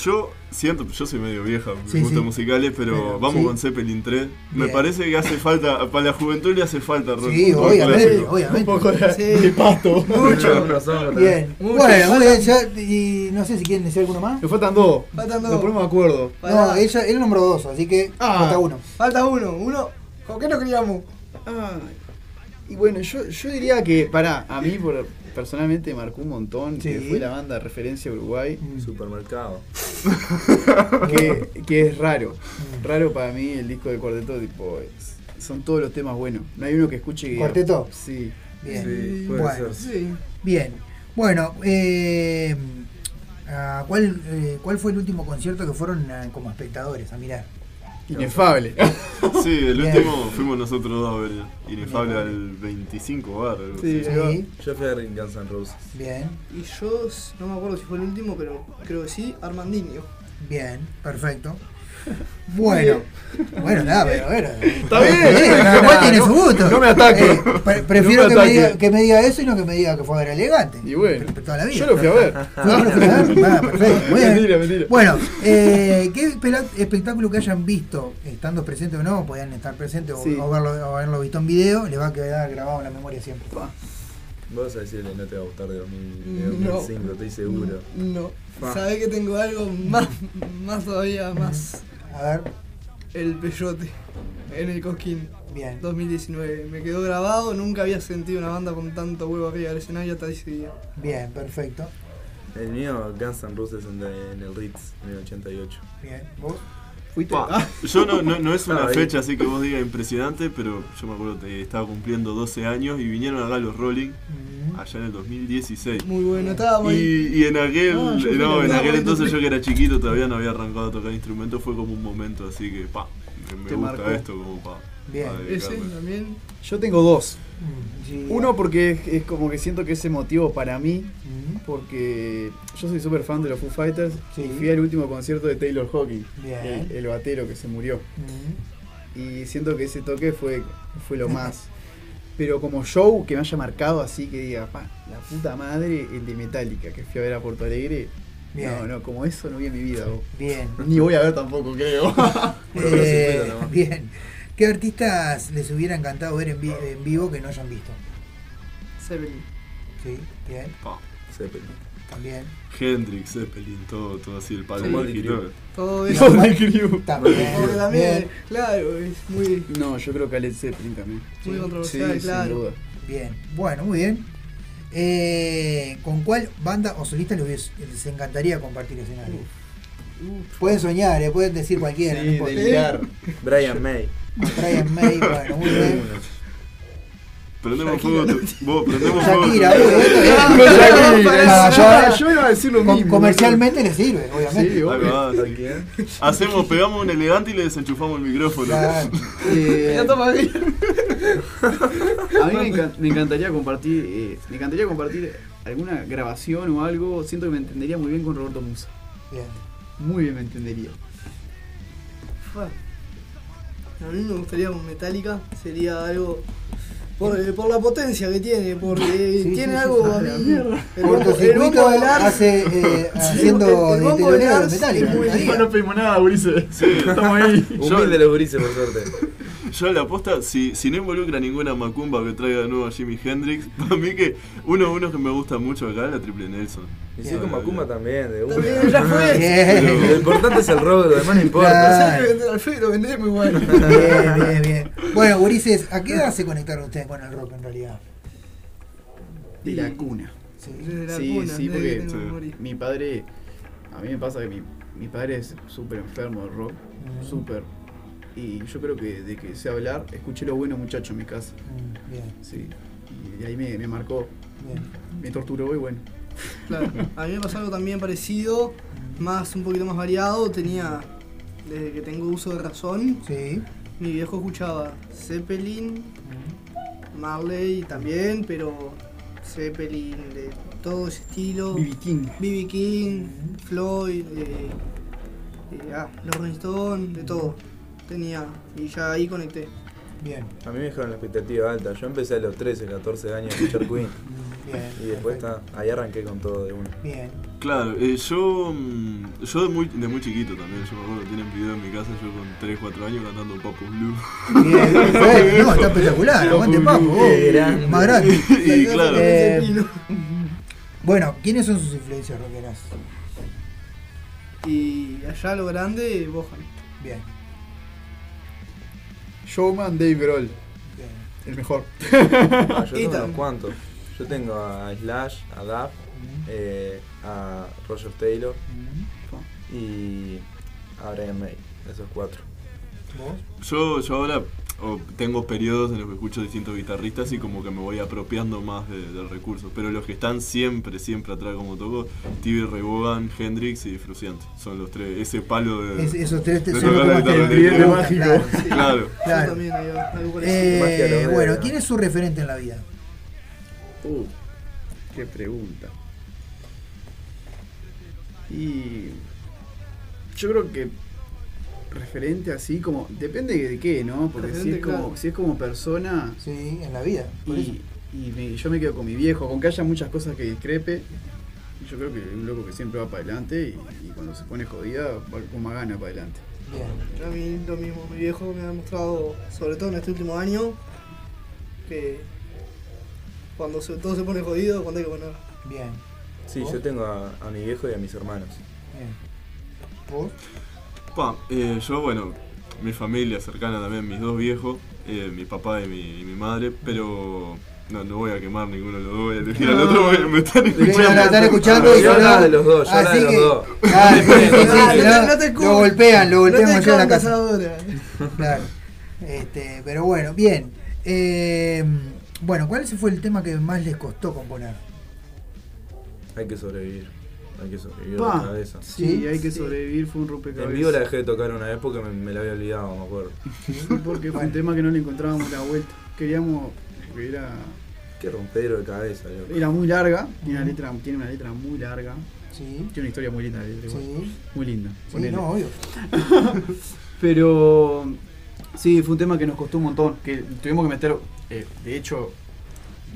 yo siento, yo soy medio vieja, me Sí, gustan sí. musicales, pero, Pero, vamos sí. con Zeppelin 3. Me parece que hace falta, para la juventud le hace falta rock. Sí, obviamente, clásico. obviamente. Un poco de, Sí. de pasto. Mucho. [LAUGHS] Hongos Bien. Mucho. Bueno, muy bien. ya- y no sé si quieren decir alguno más. Me faltan dos. Faltan dos. Nos ponemos de acuerdo. No, ella, él nombró dos, así que Ah. falta uno. Falta uno. Uno. ¿Con qué nos criamos? Ah, y bueno, yo, yo diría que, pará, a mí por, personalmente marcó un montón, que Sí. fue la banda referencia a Uruguay, Supermercado. [LAUGHS] que, que es raro. Raro para mí el disco de cuarteto, tipo, es- son todos los temas buenos. No hay uno que escuche que... ¿Cuarteto? Sí. Bien. Sí, puede bueno, ser. Sí. bien. Bueno, eh, ah, ¿cuál, eh, ¿cuál fue el último concierto que fueron ah, como espectadores a mirar? Inefable. [LAUGHS] Sí, el Bien. último fuimos nosotros dos a ver Inefable al 25 bar. algo Sí. así. Sí, Yo fui a Guns N' Roses. bien, Y yo, no me acuerdo si fue el último, pero creo que sí, Armandinho. bien, perfecto. [LAUGHS] Bueno, bueno, nada, pero bueno. Está bien. cada cual tiene su gusto. No me ataque. Eh, pre- prefiero No me que, me ataque. diga, que me diga eso y no que me diga que fue a ver elegante. Y bueno, Pre- toda la vida. yo lo fui a ver. [LAUGHS] ¿No? Ah, perfecto. Muy [LAUGHS] bien. Mentira, mentira. Bueno, eh, ¿qué espectáculo que hayan visto, estando presente o no, podían estar presentes o- Sí. o, verlo, o haberlo visto en video, les va a quedar grabado en la memoria siempre. Pa. Vos vas a decirle no te va a gustar de 2000 de No. 2005, estoy seguro. No. Pa. Sabés que tengo algo más, más todavía, más. A ver, El Peyote. En el Cosquín. bien. 2019. Me quedó grabado, nunca había sentido una banda con tanto huevo arriba del escenario hasta ese día. Bien, perfecto. El mío, Guns N' Roses en, en el Ritz, en el 88. Bien. ¿Vos? Fuiste. Ah, [LAUGHS] yo no, no, no es una fecha así que vos digas impresionante, pero yo me acuerdo que estaba cumpliendo 12 años y vinieron acá los Rolling allá en el 2016. Muy bueno, estaba muy. Y, y en aquel, Ah, no, en aquel entonces yo que era chiquito todavía no había arrancado a tocar instrumentos, fue como un momento así que pa, me, me Te gusta marcó. esto como pa. Bien. Ese también. Yo tengo dos. mm. Uno porque es, es como que siento que es emotivo para mí, porque yo soy súper fan de los Foo Fighters Sí. y fui al último concierto de Taylor Hawkins, Bien. el, el batero que se murió. Y siento que ese toque fue, fue lo más. Pero como show que me haya marcado así, que diga, pa, la puta madre, el de Metallica, que fui a ver a Porto Alegre. Bien. No, no, como eso no vi en mi vida. vos. Bien. [LAUGHS] Ni voy a ver tampoco, creo. [LAUGHS] Eh, [LAUGHS] bien. ¿Qué artistas les hubiera encantado ver en, vi- en vivo que no hayan visto? Zeppelin. Sí, bien. Zeppelin. También. Hendrix, Zeppelin, todo, todo así, el palo Sí. Todo eso. También. También, Bien. claro, es muy. No, yo creo que Led Zeppelin también. Muy Sí, controversial, sin claro. duda. Bien. Bueno, muy bien. Eh, ¿Con cuál banda o solista les, encantaría compartir escenario? Pueden soñar, eh, pueden decir cualquiera. Sí, no. [LAUGHS] Brian May. Brian May, bueno, muy bien. Prendemos fuego, vos, prendemos fuego. Con yo- iba a decir lo mismo, Comercialmente le sirve, obviamente. Sí, obvio. sí. Hacemos, pegamos un elegante y le desenchufamos el micrófono. [LAUGHS] Eh, Ya toma bien. A mí me, encan- me encantaría compartir, eh, me encantaría compartir alguna grabación o algo. Siento que me entendería muy bien con Roberto Musa. Bien. Muy bien me entendería. A mí me gustaría un Metallica, sería algo. Por, eh, por la potencia que tiene, porque Sí, tiene sí, algo a mí. El bombo, el Cortocircuito bombo de Lars. hace, eh, [LAUGHS] haciendo el bombo de Lars. No pedimos nada, Ulises. Sí. Estamos ahí. Humilde los gurises, por suerte. Yo la aposta, si, si no involucra ninguna macumba que traiga de nuevo a Jimi Hendrix, [LAUGHS] para mí que uno, uno que me gusta mucho acá es la Triple Nelson. Y si es con Macumba también, de una. También, ya fue. Bien. Lo importante es el robo, lo demás no importa. Al Fede lo vendés muy bueno. [LAUGHS] Bien, bien, bien. Bueno, Gurises, ¿a qué edad se conectaron ustedes con el rock en realidad? De la cuna. Sí. La Sí, cuna, sí, porque sí. mi padre, a mí me pasa que mi, mi padre es súper enfermo de rock, súper. Y yo creo que de que sé hablar, escuché lo bueno muchacho en mi casa. Mm, Bien, Sí. Y de ahí me, me marcó, bien. me torturó y bueno. Claro. A mí me pasó algo también parecido, más un poquito más variado. Tenía, desde que tengo uso de razón, Sí. mi viejo escuchaba Zeppelin, Marley también, pero Zeppelin de todo ese estilo. B.B. King. B.B. King, Floyd, eh, eh, ah, los Rolling Stones, de todo. Tenía, y ya ahí conecté. Bien. A mí me dejaron la expectativa alta. Yo empecé a los 13, 14 años a escuchar Queen. [LAUGHS] Bien. Y después está, ahí arranqué con todo de uno. Bien. Claro, eh, yo, mm, yo de muy, de muy chiquito también, yo me acuerdo que tienen video en mi casa, yo con 3, 4 años cantando Papo Blue. Bien. [LAUGHS] No, está espectacular. Aguante papo. vos. Qué grande. Más grande. [LAUGHS] Y claro, Eh, bueno, ¿quiénes son sus influencias rockeras? Y allá lo grande, Bohan. Bien. Showman Dave Grohl, el mejor. Ah, yo [LAUGHS] Y tengo unos cuantos. Yo tengo a Slash, a Duff, eh, a Roger Taylor y a Brian May. Esos cuatro. ¿Vos? yo, yo ahora o, tengo periodos en los que escucho distintos guitarristas y como que me voy apropiando más de- del recurso. Pero los que están siempre, siempre atrás como toco, Stevie Ray Vaughan, Hendrix y Fruciante. Son los tres, ese palo de... Es- esos tres te de son los claro. Claro. Yo Claro. también, algo parecido. Eh, bueno. ¿quién es su referente en la vida? Uh, qué pregunta. Y yo creo que referente así como depende de qué, ¿no? Porque si es como claro. si es como persona Sí, en la vida. Por eso. y, y me- yo me quedo con mi viejo, con que haya muchas cosas que discrepe. Yo creo que es un loco que siempre va para adelante y, y cuando se pone jodida va con más gana para adelante. Bien. A mí lo mismo, mi viejo me ha mostrado, sobre todo en este último año, que cuando se- todo se pone jodido, cuando hay que poner. Bien. Sí, ¿Vos? yo tengo a, a mi viejo y a mis hermanos. Bien. ¿Vos? Pa, eh, yo, bueno, mi familia cercana también, mis dos viejos, eh, mi papá y mi, y mi madre, pero no, no voy a quemar ninguno de los dos, voy a elegir al otro porque me están escuchando. están escuchando Ah, y yo no- de los dos, yo así de los que- dos. [LAUGHS] Ah, sí, sí, sí, sí, Ah, si no no, te- lo golpean, lo golpean allá en la casa. Claro. Este, pero bueno, bien. Eh, bueno, ¿cuál fue el tema que más les costó componer? Hay que sobrevivir. Hay que sobrevivir Pa, a la cabeza. sí, Sí, hay que sí. sobrevivir, fue un rompecabezas. En vivo la dejé de tocar una vez porque me, me la había olvidado, me acuerdo. Porque fue un tema que no le encontrábamos la vuelta. Queríamos, porque era Qué rompero de cabeza, loco. Era muy larga, tiene una letra, tiene una letra muy larga. Sí. Tiene una historia muy linda la letra. igual. Muy linda. Sí, no, obvio. [LAUGHS] Pero sí, fue un tema que nos costó un montón. Que tuvimos que meter, eh, de hecho,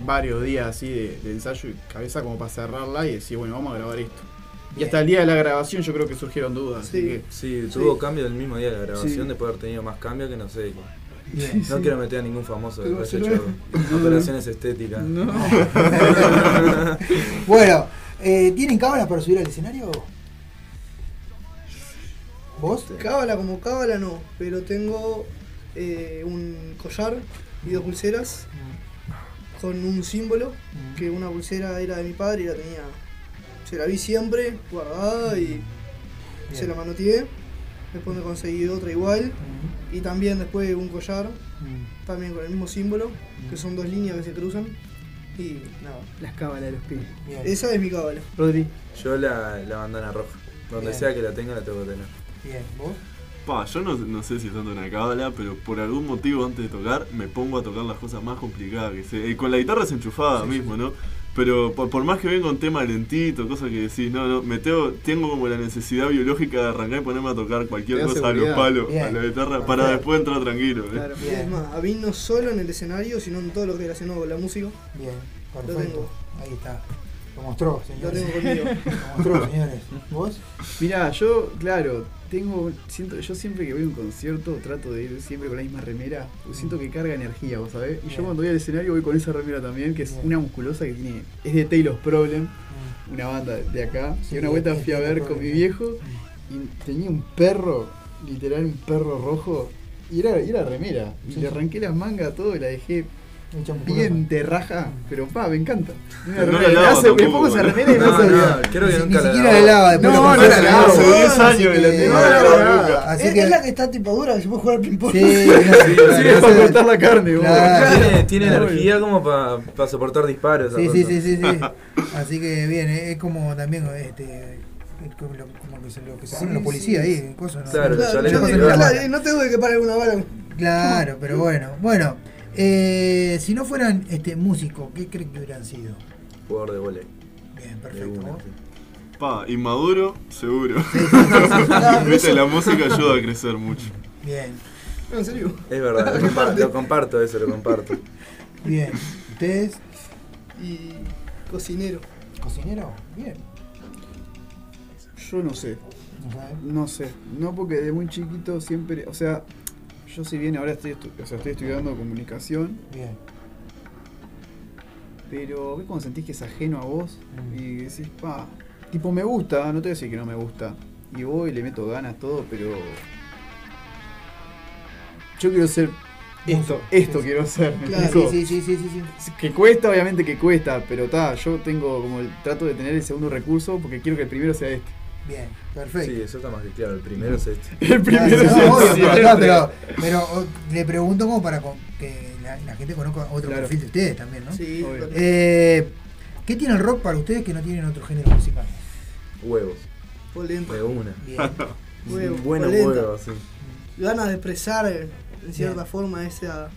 varios días así de, de ensayo y cabeza como para cerrarla y decir, bueno, vamos a grabar esto. Y hasta el día de la grabación yo creo que surgieron dudas. así que- Sí, tuvo cambio el mismo día de la grabación, Sí. después de haber tenido más cambios que no sé. No Sí. quiero meter a ningún famoso de lo- hecho operaciones estéticas. No. [LAUGHS] bueno, eh, ¿tienen cábalas para subir al escenario? ¿Vos? Cábala como cábala no, pero tengo eh, un collar y dos pulseras con un símbolo, que una pulsera era de mi padre y la tenía, se la vi siempre guardada y se la manoteé. Después me conseguí otra igual y también después un collar, también con el mismo símbolo, que son dos líneas que se cruzan y nada. Las cábalas de los pibes. Esa es mi cábala. Rodri. Yo la, la bandana roja. Donde Bien. sea que la tenga, la tengo que tener. Bien, ¿vos? Pa, yo no, no sé si es tanto una cábala, pero por algún motivo antes de tocar me pongo a tocar las cosas más complicadas que sé. Y con la guitarra es enchufada mismo, ¿no? Pero por, por más que venga un tema lentito, cosas que decís, no, no, me tengo, tengo como la necesidad biológica de arrancar y ponerme a tocar cualquier cosa a los palos, a la guitarra, para después entrar tranquilo. ¿eh? Claro. Y es más, a mí no solo en el escenario, sino en todo lo relacionado con la música. Bien, Lo perfecto. tengo. Ahí está. Lo mostró, Lo señores. tengo conmigo. Lo mostró, señores. ¿Vos? Mirá, yo, claro, tengo. Siento, yo siempre que voy a un concierto trato de ir siempre con la misma remera. porque siento que carga energía, vos sabés. Y yo cuando voy al escenario voy con esa remera también, que es una musculosa que tiene. Es de Taylor's Problem, una banda de acá. Sí, y una vuelta fui a ver con mi Problem. viejo y tenía un perro, literal un perro rojo. Y era, y era remera. Y le arranqué las mangas, todo, y la dejé. Bien de raja. Pero pa, me encanta. Una No la remera, me, lavo hace- me pongo esa remera y No, no, olvidar. creo que Ni nunca la siquiera la lava después No, no la lava. Hace 10 así años que la tengo. no, no, no. Así es, que. es la que está tipo dura, que se puede jugar al ping-pong. Sí, Sí, es para cortar la carne. Tiene, energía como para soportar disparos. Sí, sí, sí, sí, sí. Así que bien, es como también este es como que se, lo que se ponen los policías ahí, en cosas, ¿no? Claro, Claro, no, no, no te duele que pare alguna bala. Claro, pero bueno, bueno. Eh, si no fueran este músicos, ¿qué creen que hubieran sido? Jugador de volei. Bien, perfecto. sí. Pa, inmaduro, seguro. Ah, [LAUGHS] pero Viste, eso- la música ayuda a crecer mucho. Bien, No, en serio. Es verdad, lo, compa- lo comparto eso, lo comparto. bien. ¿Ustedes? Y cocinero. ¿Cocinero? Bien. Yo no sé. ¿No? No sé, no porque de muy chiquito siempre, o sea, yo si bien ahora estoy, estu- o sea, estoy estudiando comunicación, Bien. pero ves cuando sentís que es ajeno a vos Mm. y decís, pa, tipo me gusta, no te voy a decir que no me gusta, y voy, le meto ganas, todo, pero yo quiero ser esto, esto quiero ser, ¿me Claro, explico? Sí, sí, sí, sí, sí, sí. Que cuesta, obviamente que cuesta, pero ta, yo tengo como el trato de tener el segundo recurso porque quiero que el primero sea este. Bien, perfecto. Sí, eso está más que claro. El primero es este. [LAUGHS] El primero no, es obvio, este. pero, acá, pero, pero, o- le pregunto como para que la, la gente conozca otro Claro. perfil de ustedes también, ¿no? Sí, Eh, ¿Qué tiene el rock para ustedes que no tienen otro género musical? Huevos. polenta. De una. Bien. [LAUGHS] Huevo, Buenos huevos, sí. Ganas de expresar eh, en cierta Bien. forma esa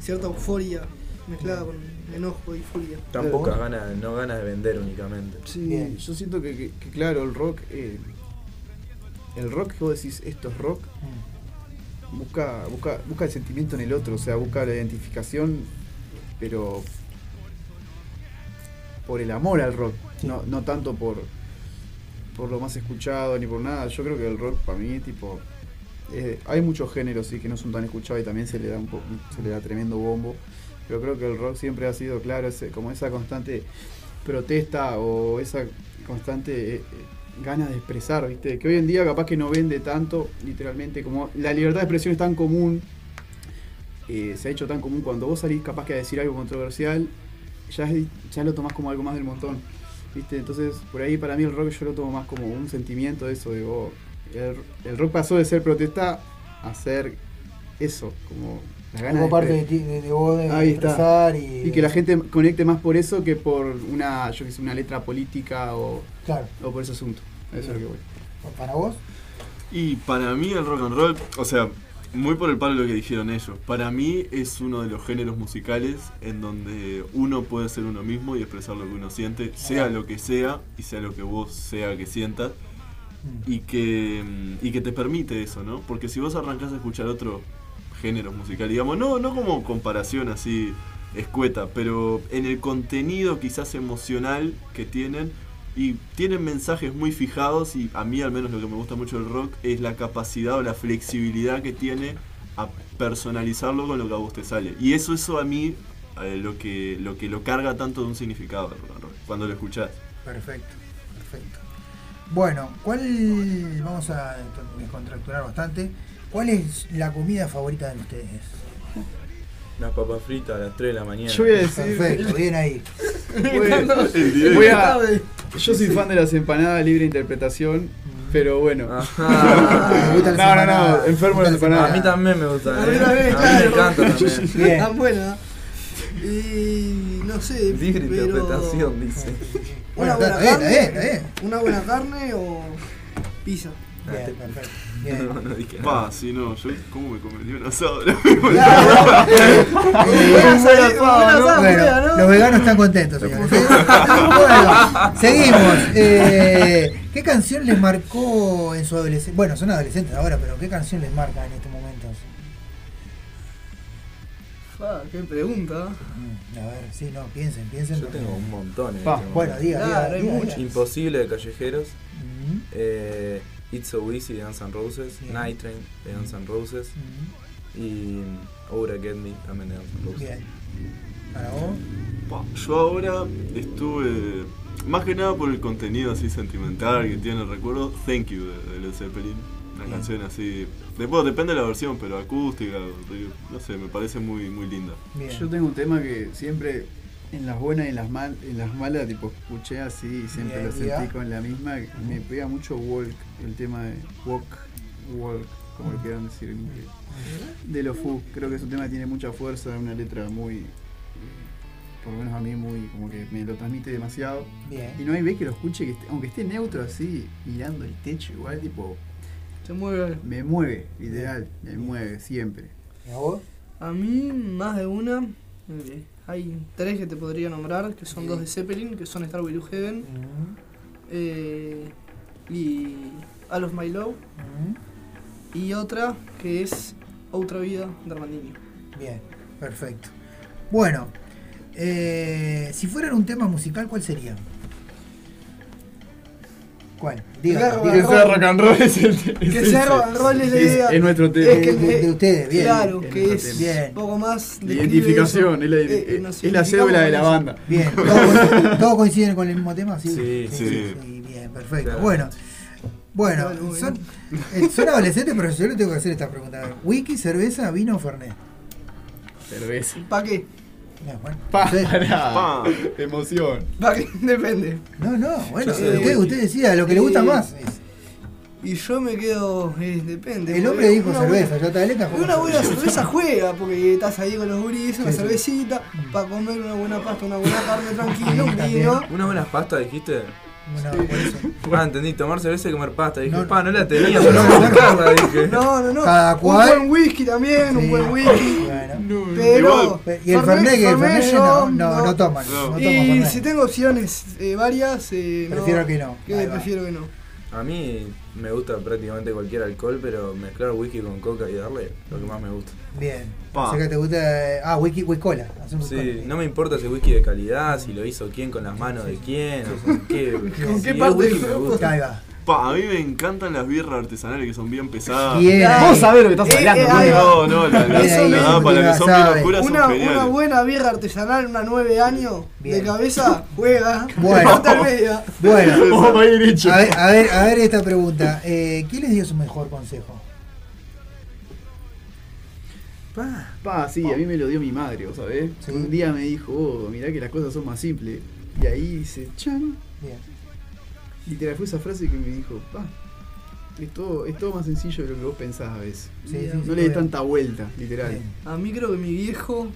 cierta euforia mezclada con enojo y furia. Tan Claro. pocas ganas, no ganas de vender únicamente. Sí, Bien. yo siento que, que- que, claro, el rock, eh, el rock que vos decís, esto es rock, Mm. busca, busca, busca el sentimiento en el otro, o sea, busca la identificación, pero por el amor al rock, Sí. no, no tanto por, por lo más escuchado ni por nada. Yo creo que el rock para mí, tipo, eh, hay muchos géneros sí, que no son tan escuchados y también se le da un po- se le da tremendo bombo, pero creo que el rock siempre ha sido, claro, como esa constante protesta o esa constante eh, eh, ganas de expresar, ¿viste? Que hoy en día capaz que no vende tanto, literalmente, como la libertad de expresión es tan común, eh, se ha hecho tan común cuando vos salís capaz que a decir algo controversial, ya, ya lo tomás como algo más del montón, ¿viste? Entonces, por ahí para mí el rock yo lo tomo más como un sentimiento de eso, de oh, el, rock pasó de ser protesta a ser eso, como Como parte de, ti- de, de vos de Ahí está. expresar y, y que la gente conecte más por eso que por una, yo que sé, una letra política o, Claro. o por ese asunto. Eso es lo que voy. ¿Para vos? Y para mí el rock and roll, o sea, Muy por el palo lo que dijeron ellos. Para mí es uno de los géneros musicales en donde uno puede ser uno mismo y expresar lo que uno siente, sea lo que sea y sea lo que vos sea que sientas. Y que, mm, y que te permite eso, ¿no? Porque si vos arrancás a escuchar otro género musical, digamos, no, no como comparación así escueta, pero en el contenido quizás emocional que tienen, y tienen mensajes muy fijados y a mí al menos lo que me gusta mucho del rock es la capacidad o la flexibilidad que tiene a personalizarlo con lo que a vos te sale. Y eso eso a mí eh, lo que lo que lo carga tanto de un significado cuando lo escuchás. Perfecto, perfecto. Bueno, ¿cuál, vamos a descontracturar bastante, cuál es la comida favorita de ustedes? Unas papas fritas a las 3 de la mañana. Yo voy a decir. Perfecto, bien ahí. Voy- voy a- yo soy fan de las empanadas de libre interpretación, pero bueno. Las [LAUGHS] no, no, no, enfermo Me las empanadas. A mí también me gustan. A mí eh. también, A mí claro. me encanta [LAUGHS] también. Bien. Tan buena. Y no sé. Libre pero interpretación, dice. Una buena carne. Una buena carne o pizza. Bien, perfecto. No, no dije Pa, si no, yo cómo me comería un asado. Los veganos están contentos, señores. ¿eh? Bueno, seguimos. Eh, ¿Qué canción les marcó en su adolescencia? Bueno, son adolescentes ahora, pero ¿qué canción les marca en estos momentos? Fa, qué pregunta. Mm, A ver, sí, no, piensen, piensen. Yo porque- tengo un montón. en este bueno, momento. diga, diga, diga, diga. Imposible de Callejeros. Mm, eh, It's So Easy de Guns N' Roses. Bien. Night Train de Guns N' Roses. mm, Y Aura Get Me también de Guns N' Roses. Bien. ¿Para vos? Pa, Yo ahora estuve, más que nada por el contenido así sentimental que tiene el recuerdo, Thank You de, de Led Zeppelin. Una Bien. canción así, después depende de la versión, pero acústica, no sé, me parece muy, muy linda. Bien. Yo tengo un tema que siempre en las buenas y en las, mal, en las malas tipo escuché así y siempre lo sentí con la misma. Me pega mucho Walk, el tema de Walk, Walk, como lo quieran decir en inglés. De los Foo, creo que es un tema que tiene mucha fuerza, una letra muy, eh, por lo menos a mí muy, como que me lo transmite demasiado. Bien. Y no hay vez que lo escuche, que esté- aunque esté neutro así, mirando el techo igual, tipo, Se mueve. me mueve, literal, me mueve siempre. ¿Y a vos? A mí, más de una. Hay tres que te podría nombrar, que son dos de Zeppelin, que son Starway to Heaven eh, y All of My Love. Y otra que es Otra Vida de Armandinho. Bien, perfecto. Bueno, eh, si fueran un tema musical, ¿cuál sería? ¿Cuál? Dígalo, Que sea rock and roll es el Que sea rock and roll es la idea. Es nuestro tema. Es que- de, de ustedes, bien. Claro, que es un poco más. describe Identificación, es la, Eh, nos es la cédula de la banda. Bien, [LAUGHS] ¿todos, coinciden con el mismo tema? Sí, Sí, sí. bien, perfecto. Claro. Bueno, bueno, Bueno, bueno. son, eh, son adolescentes, pero yo le tengo que hacer esta pregunta. ¿Wiki, cerveza, vino o fernet? Cerveza. ¿Para qué? No, bueno, Para. sí. Pa. Emoción. ¿Para qué? Depende. no, no, bueno, usted, decía lo que le gusta más. Y yo me quedo. eh, depende. El hombre dijo cerveza, buena- yo taleta como Una buena cerveza juega, porque estás ahí con los guris, una Sí, sí. cervecita, para comer una buena pasta, una buena carne tranquilo, un vino. ¿Una buena pasta dijiste? Bueno, por eso. Ah, entendí, tomar cerveza y comer pasta. Dije, No, no. pa, no la tenía, pero vamos a buscarla, dije. No, no, no. Cada cual- Un buen whisky también, Sí. un buen whisky. Bueno. Pero. Y el Fernet, que el Fernet no, no, no toman. No. No, Y Fernet. si tengo opciones eh, varias, eh, no, Prefiero que no. que va. prefiero que no. A mí me gusta prácticamente cualquier alcohol, pero mezclar whisky con coca y darle lo que más me gusta. Bien. Pa. O sea que te gusta. eh, Ah, whisky, whisky cola. Sí, whisky no me importa si whisky de calidad, si lo hizo quién con las manos de quién, o con qué. ¿Con si qué parte whisky me gusta. Ahí va. Pa, a mí me encantan las birras artesanales que son bien pesadas. Bien. Vos sabés lo que estás Eh, hablando, eh, ¿no? No, no, la, la, la bien, para bien, que son bien oscuras son Una, una buena birra artesanal, una nueve años Bien. de cabeza, juega. Bueno. Media. Bueno, [LAUGHS] derecho. a ver, a ver, a ver esta pregunta. Eh, ¿Quién les dio su mejor consejo? Pa, Pa, sí, a mí me lo dio mi madre, ¿vos sabés? Sí. Un día me dijo, oh, mirá que las cosas son más simples. Y ahí dice, chan. Bien. Literal, fue esa frase que me dijo, pa, es todo, es todo más sencillo de lo que vos pensás a veces. Sí, sí, no sí, le des tanta vuelta, literal. A mí creo que mi viejo.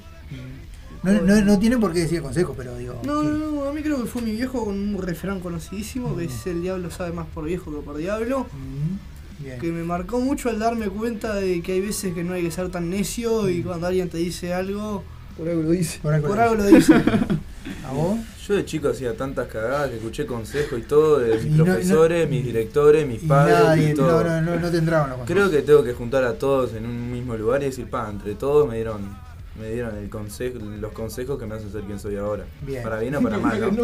No, no, no tienen por qué decir consejo, pero digo. No, sí. no, no, a mí creo que fue mi viejo con un refrán conocidísimo que es el diablo sabe más por viejo que por diablo. Mm, Bien. que me marcó mucho al darme cuenta de que hay veces que no hay que ser tan necio y cuando alguien te dice algo, Por algo lo dice. Por algo por lo algo lo dice. [LAUGHS] ¿A vos? Yo de chico hacía tantas cagadas que escuché consejos y todo de mis Y no- profesores, mis directores, mis padres nadie, y todo. no, no, no, no te entraban los Creo que tengo que juntar a todos en un mismo lugar y decir, pa, entre todos me dieron, me dieron el consejo, los consejos que me hacen ser quien soy ahora. Bien. Para bien o para mal. [LAUGHS]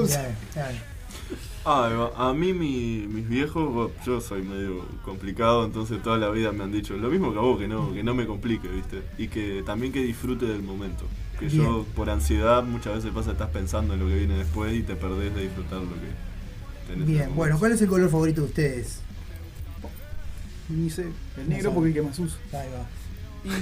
Ah, a mí mi- mis viejos, yo soy medio complicado, entonces toda la vida me han dicho lo mismo que a vos, que no, que no me complique, ¿viste? Y que también que disfrute del momento. Que yo por ansiedad muchas veces pasa estás pensando en lo que viene después y te perdés de disfrutar lo que tenés. Bien, bueno, ¿cuál es el color favorito de ustedes? Ni sé. El negro porque el que más uso. Ahí va.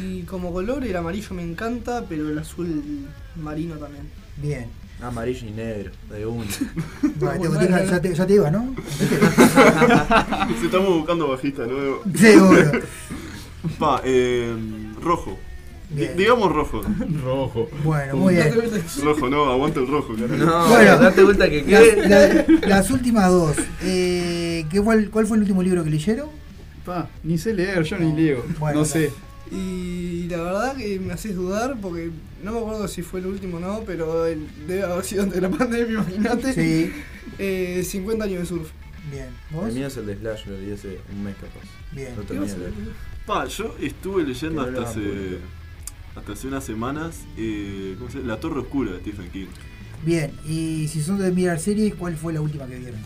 Y como color el amarillo me encanta, pero el azul marino también. Bien. Amarillo y negro, de uno. [LAUGHS] Bueno, te- te- ya, te, ya te iba, ¿no? [LAUGHS] Si estamos buscando bajista nuevo. Seguro. Pa, eh, rojo. Bien. digamos rojo. [LAUGHS] Rojo. Bueno, muy bien. Rojo, no, aguanta el rojo, carajo. No, Bueno, date cuenta que la- las últimas dos. Eh, ¿qué fue el- ¿Cuál fue el último libro que leyeron? Pa, ni sé leer, yo ni leo. Bueno, no sé. Y la verdad que me haces dudar porque no me acuerdo si fue el último o no, pero el- debe haber sido antes de la pandemia, [LAUGHS] imagínate. Sí. Eh, 50 años de surf. Bien. El ¿Vos? mío es el de Slash, lo leí hace un mes capaz. Bien. No. Pa, yo estuve leyendo hasta hace. Hasta hace unas semanas eh, ¿cómo se llama? La Torre Oscura de Stephen King. Bien. Y si son de mirar series, ¿cuál fue la última que vieron?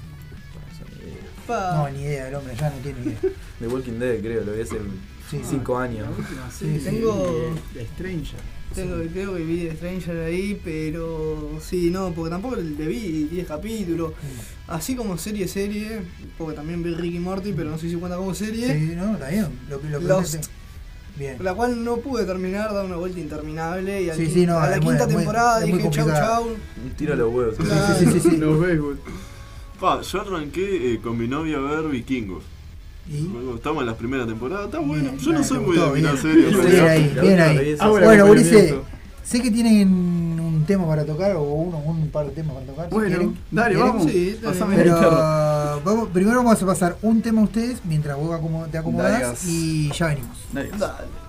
Pa, No, ni idea, el hombre ya no tiene idea. [LAUGHS] The Walking Dead, creo, lo vi hace Sí. 5 años. La última Sí. Tengo- de Stranger. tengo, creo que vi de Stranger ahí, pero sí, no, porque tampoco le vi 10 capítulos. Así como serie, serie, porque también vi Ricky Morty, pero no sé si cuenta como serie. Sí, no, está bien. Lo, que- lo que Lost. Bien. La cual no pude terminar, da una vuelta interminable y al Sí, quin- sí, no, a la muy- quinta muy- temporada dije chau chau. Un tiro a los huevos. Sí, sí, sí, sí. Los béisbol. Pa, yo arranqué eh, con mi novia a ver Vikingos. ¿Y? Luego Estamos en la primera temporada, está bueno. Bien, Yo no soy muy de mirar bien. series. Bien ahí, ahí. Ah, bueno, Bueno, Ulises, acompañamiento. sé que tienen un tema para tocar o uno, un par de temas para tocar. si Bueno, quieren. dale, ¿Quieren? vamos. Sí, Pero vamos, primero vamos a pasar un tema a ustedes mientras vos te acomodás Dale. y ya venimos. Dale. Dale.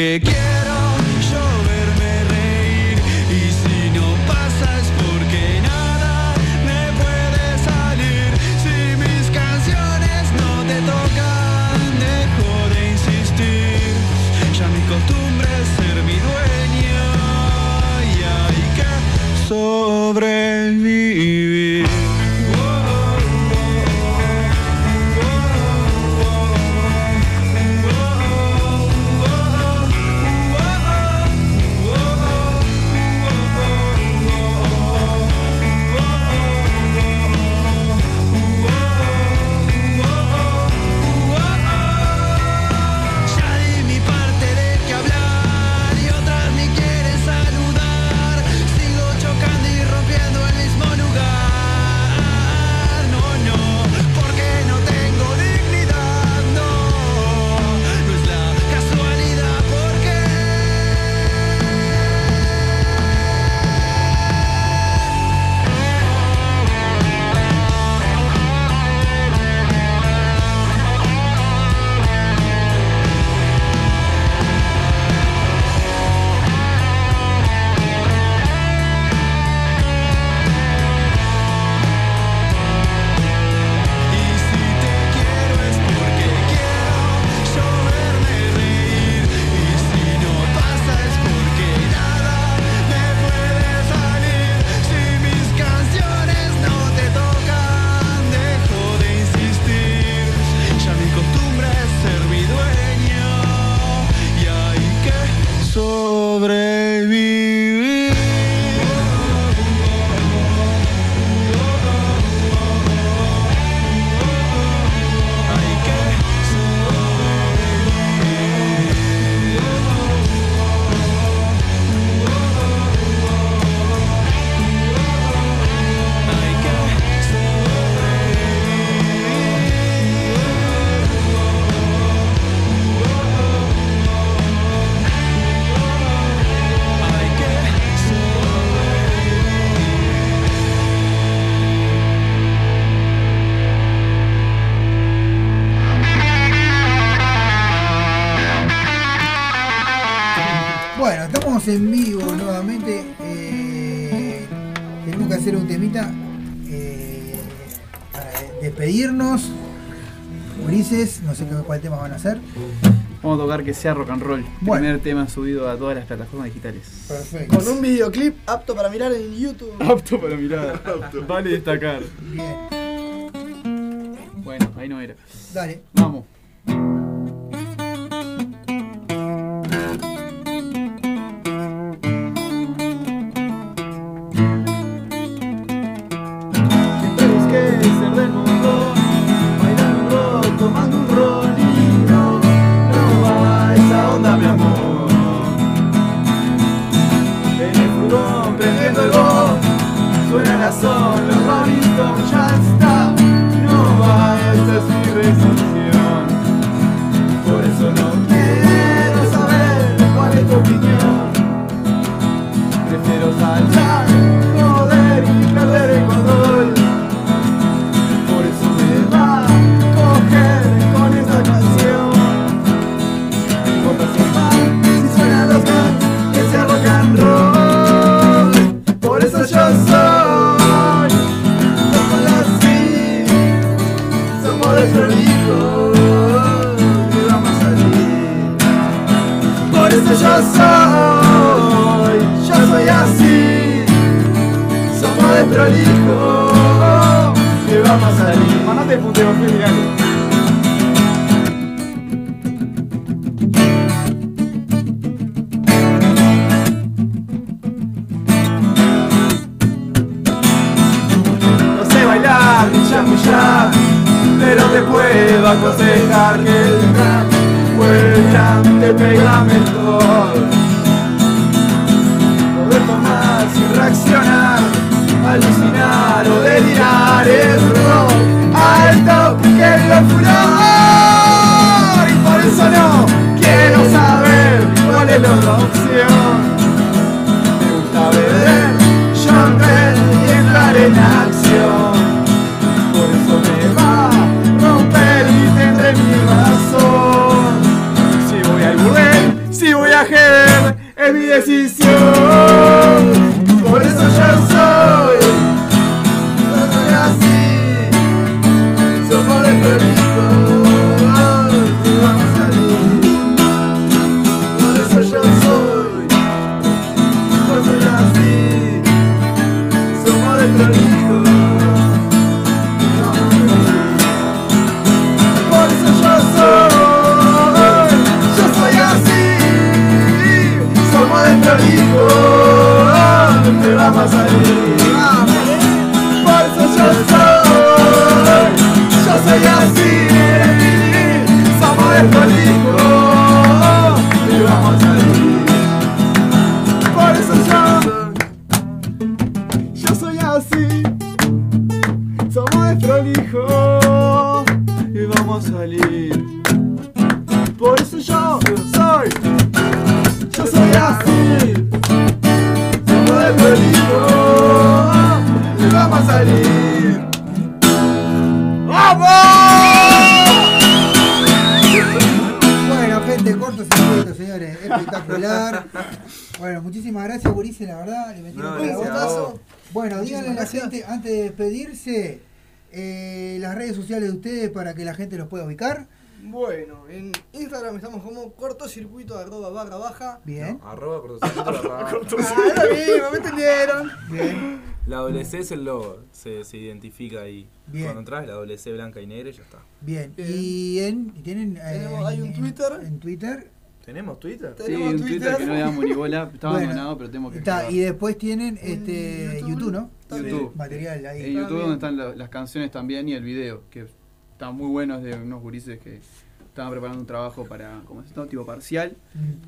que Estamos en vivo nuevamente. Eh, tenemos que hacer un temita eh, para despedirnos. Ulises, no sé cuál tema van a hacer. Vamos a tocar que sea rock and roll. Bueno. Primer tema subido a todas las plataformas digitales. Perfecto. Con un videoclip apto para mirar en YouTube. Apto para mirar. [LAUGHS] Vale destacar. Bien. Bueno, ahí no era. Dale. Vamos. Dios. Bueno, muchísimas gracias, Gurice, la verdad. Le metieron No, vos. Bueno, díganle a la gente, antes de despedirse, eh, las redes sociales de ustedes para que la gente los pueda ubicar. Bueno, en Instagram estamos como cortocircuito arroba barra baja. Bien. Arroba cortocircuito barra baja. [LAUGHS] Ah, mismo, ¿me [LAUGHS] entendieron? Bien. La doble C es el logo, se, se identifica ahí. Bien. Cuando entras la doble C blanca y negra y ya está. Bien. Y en, y tienen. eh, Tenemos- hay un en- Twitter. En Twitter. ¿Tenemos Twitter? Sí, un Twitter que no le damos ni bola. [LAUGHS] Está Bueno, abandonado, pero tenemos que. Está, y después tienen este YouTube, ¿no? YouTube. Material ahí. En YouTube donde están la- las canciones también y el video, que está muy bueno, es de unos gurises que estaban preparando un trabajo para, como es esto, tipo parcial,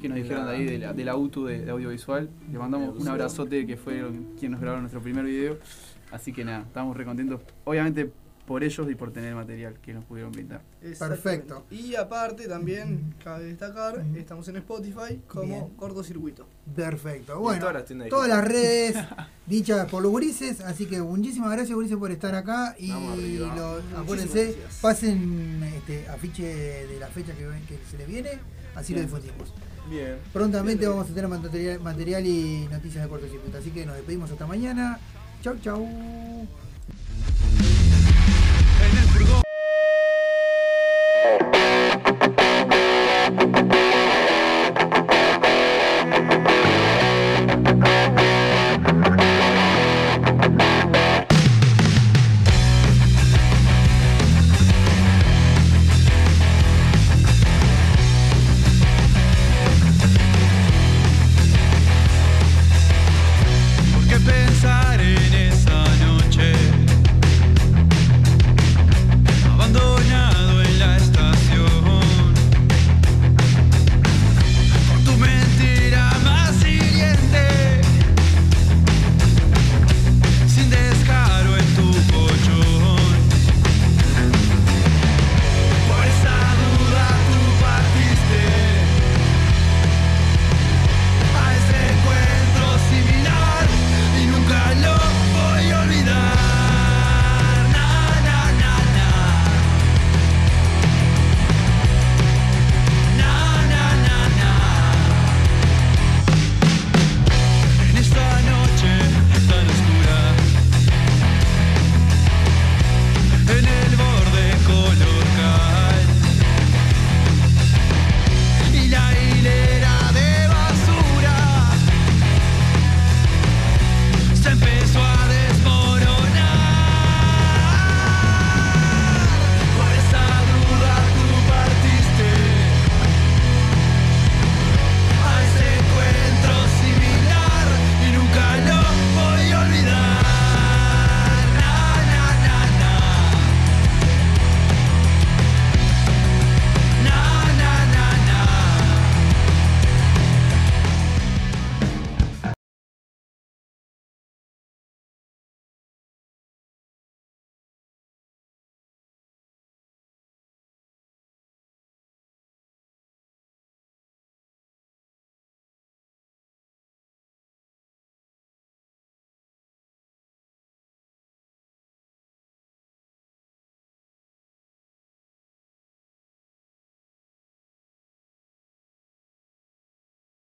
que nos dijeron de ahí, de la, de la UTU de, de audiovisual. Le mandamos un abrazote que fue quien nos grabó nuestro primer video. Así que nada, estamos re contentos, obviamente por ellos y por tener el material que nos pudieron brindar. Exactamente. Y aparte también, cabe destacar, estamos en Spotify como Bien. cortocircuito. Perfecto. Bueno, todas las todas redes [LAUGHS] dichas por los gurises. Así que muchísimas gracias, gurises, por estar acá. Y Vamos arriba. lo- Muchísimas acuérdense, gracias. pasen este, afiche de la fecha que, ven- que se les viene. Así Bien. lo difundimos. Bien. Prontamente vamos a tener material, material y noticias de cortocircuito. Así que nos despedimos hasta mañana. Chau, chau. Oh.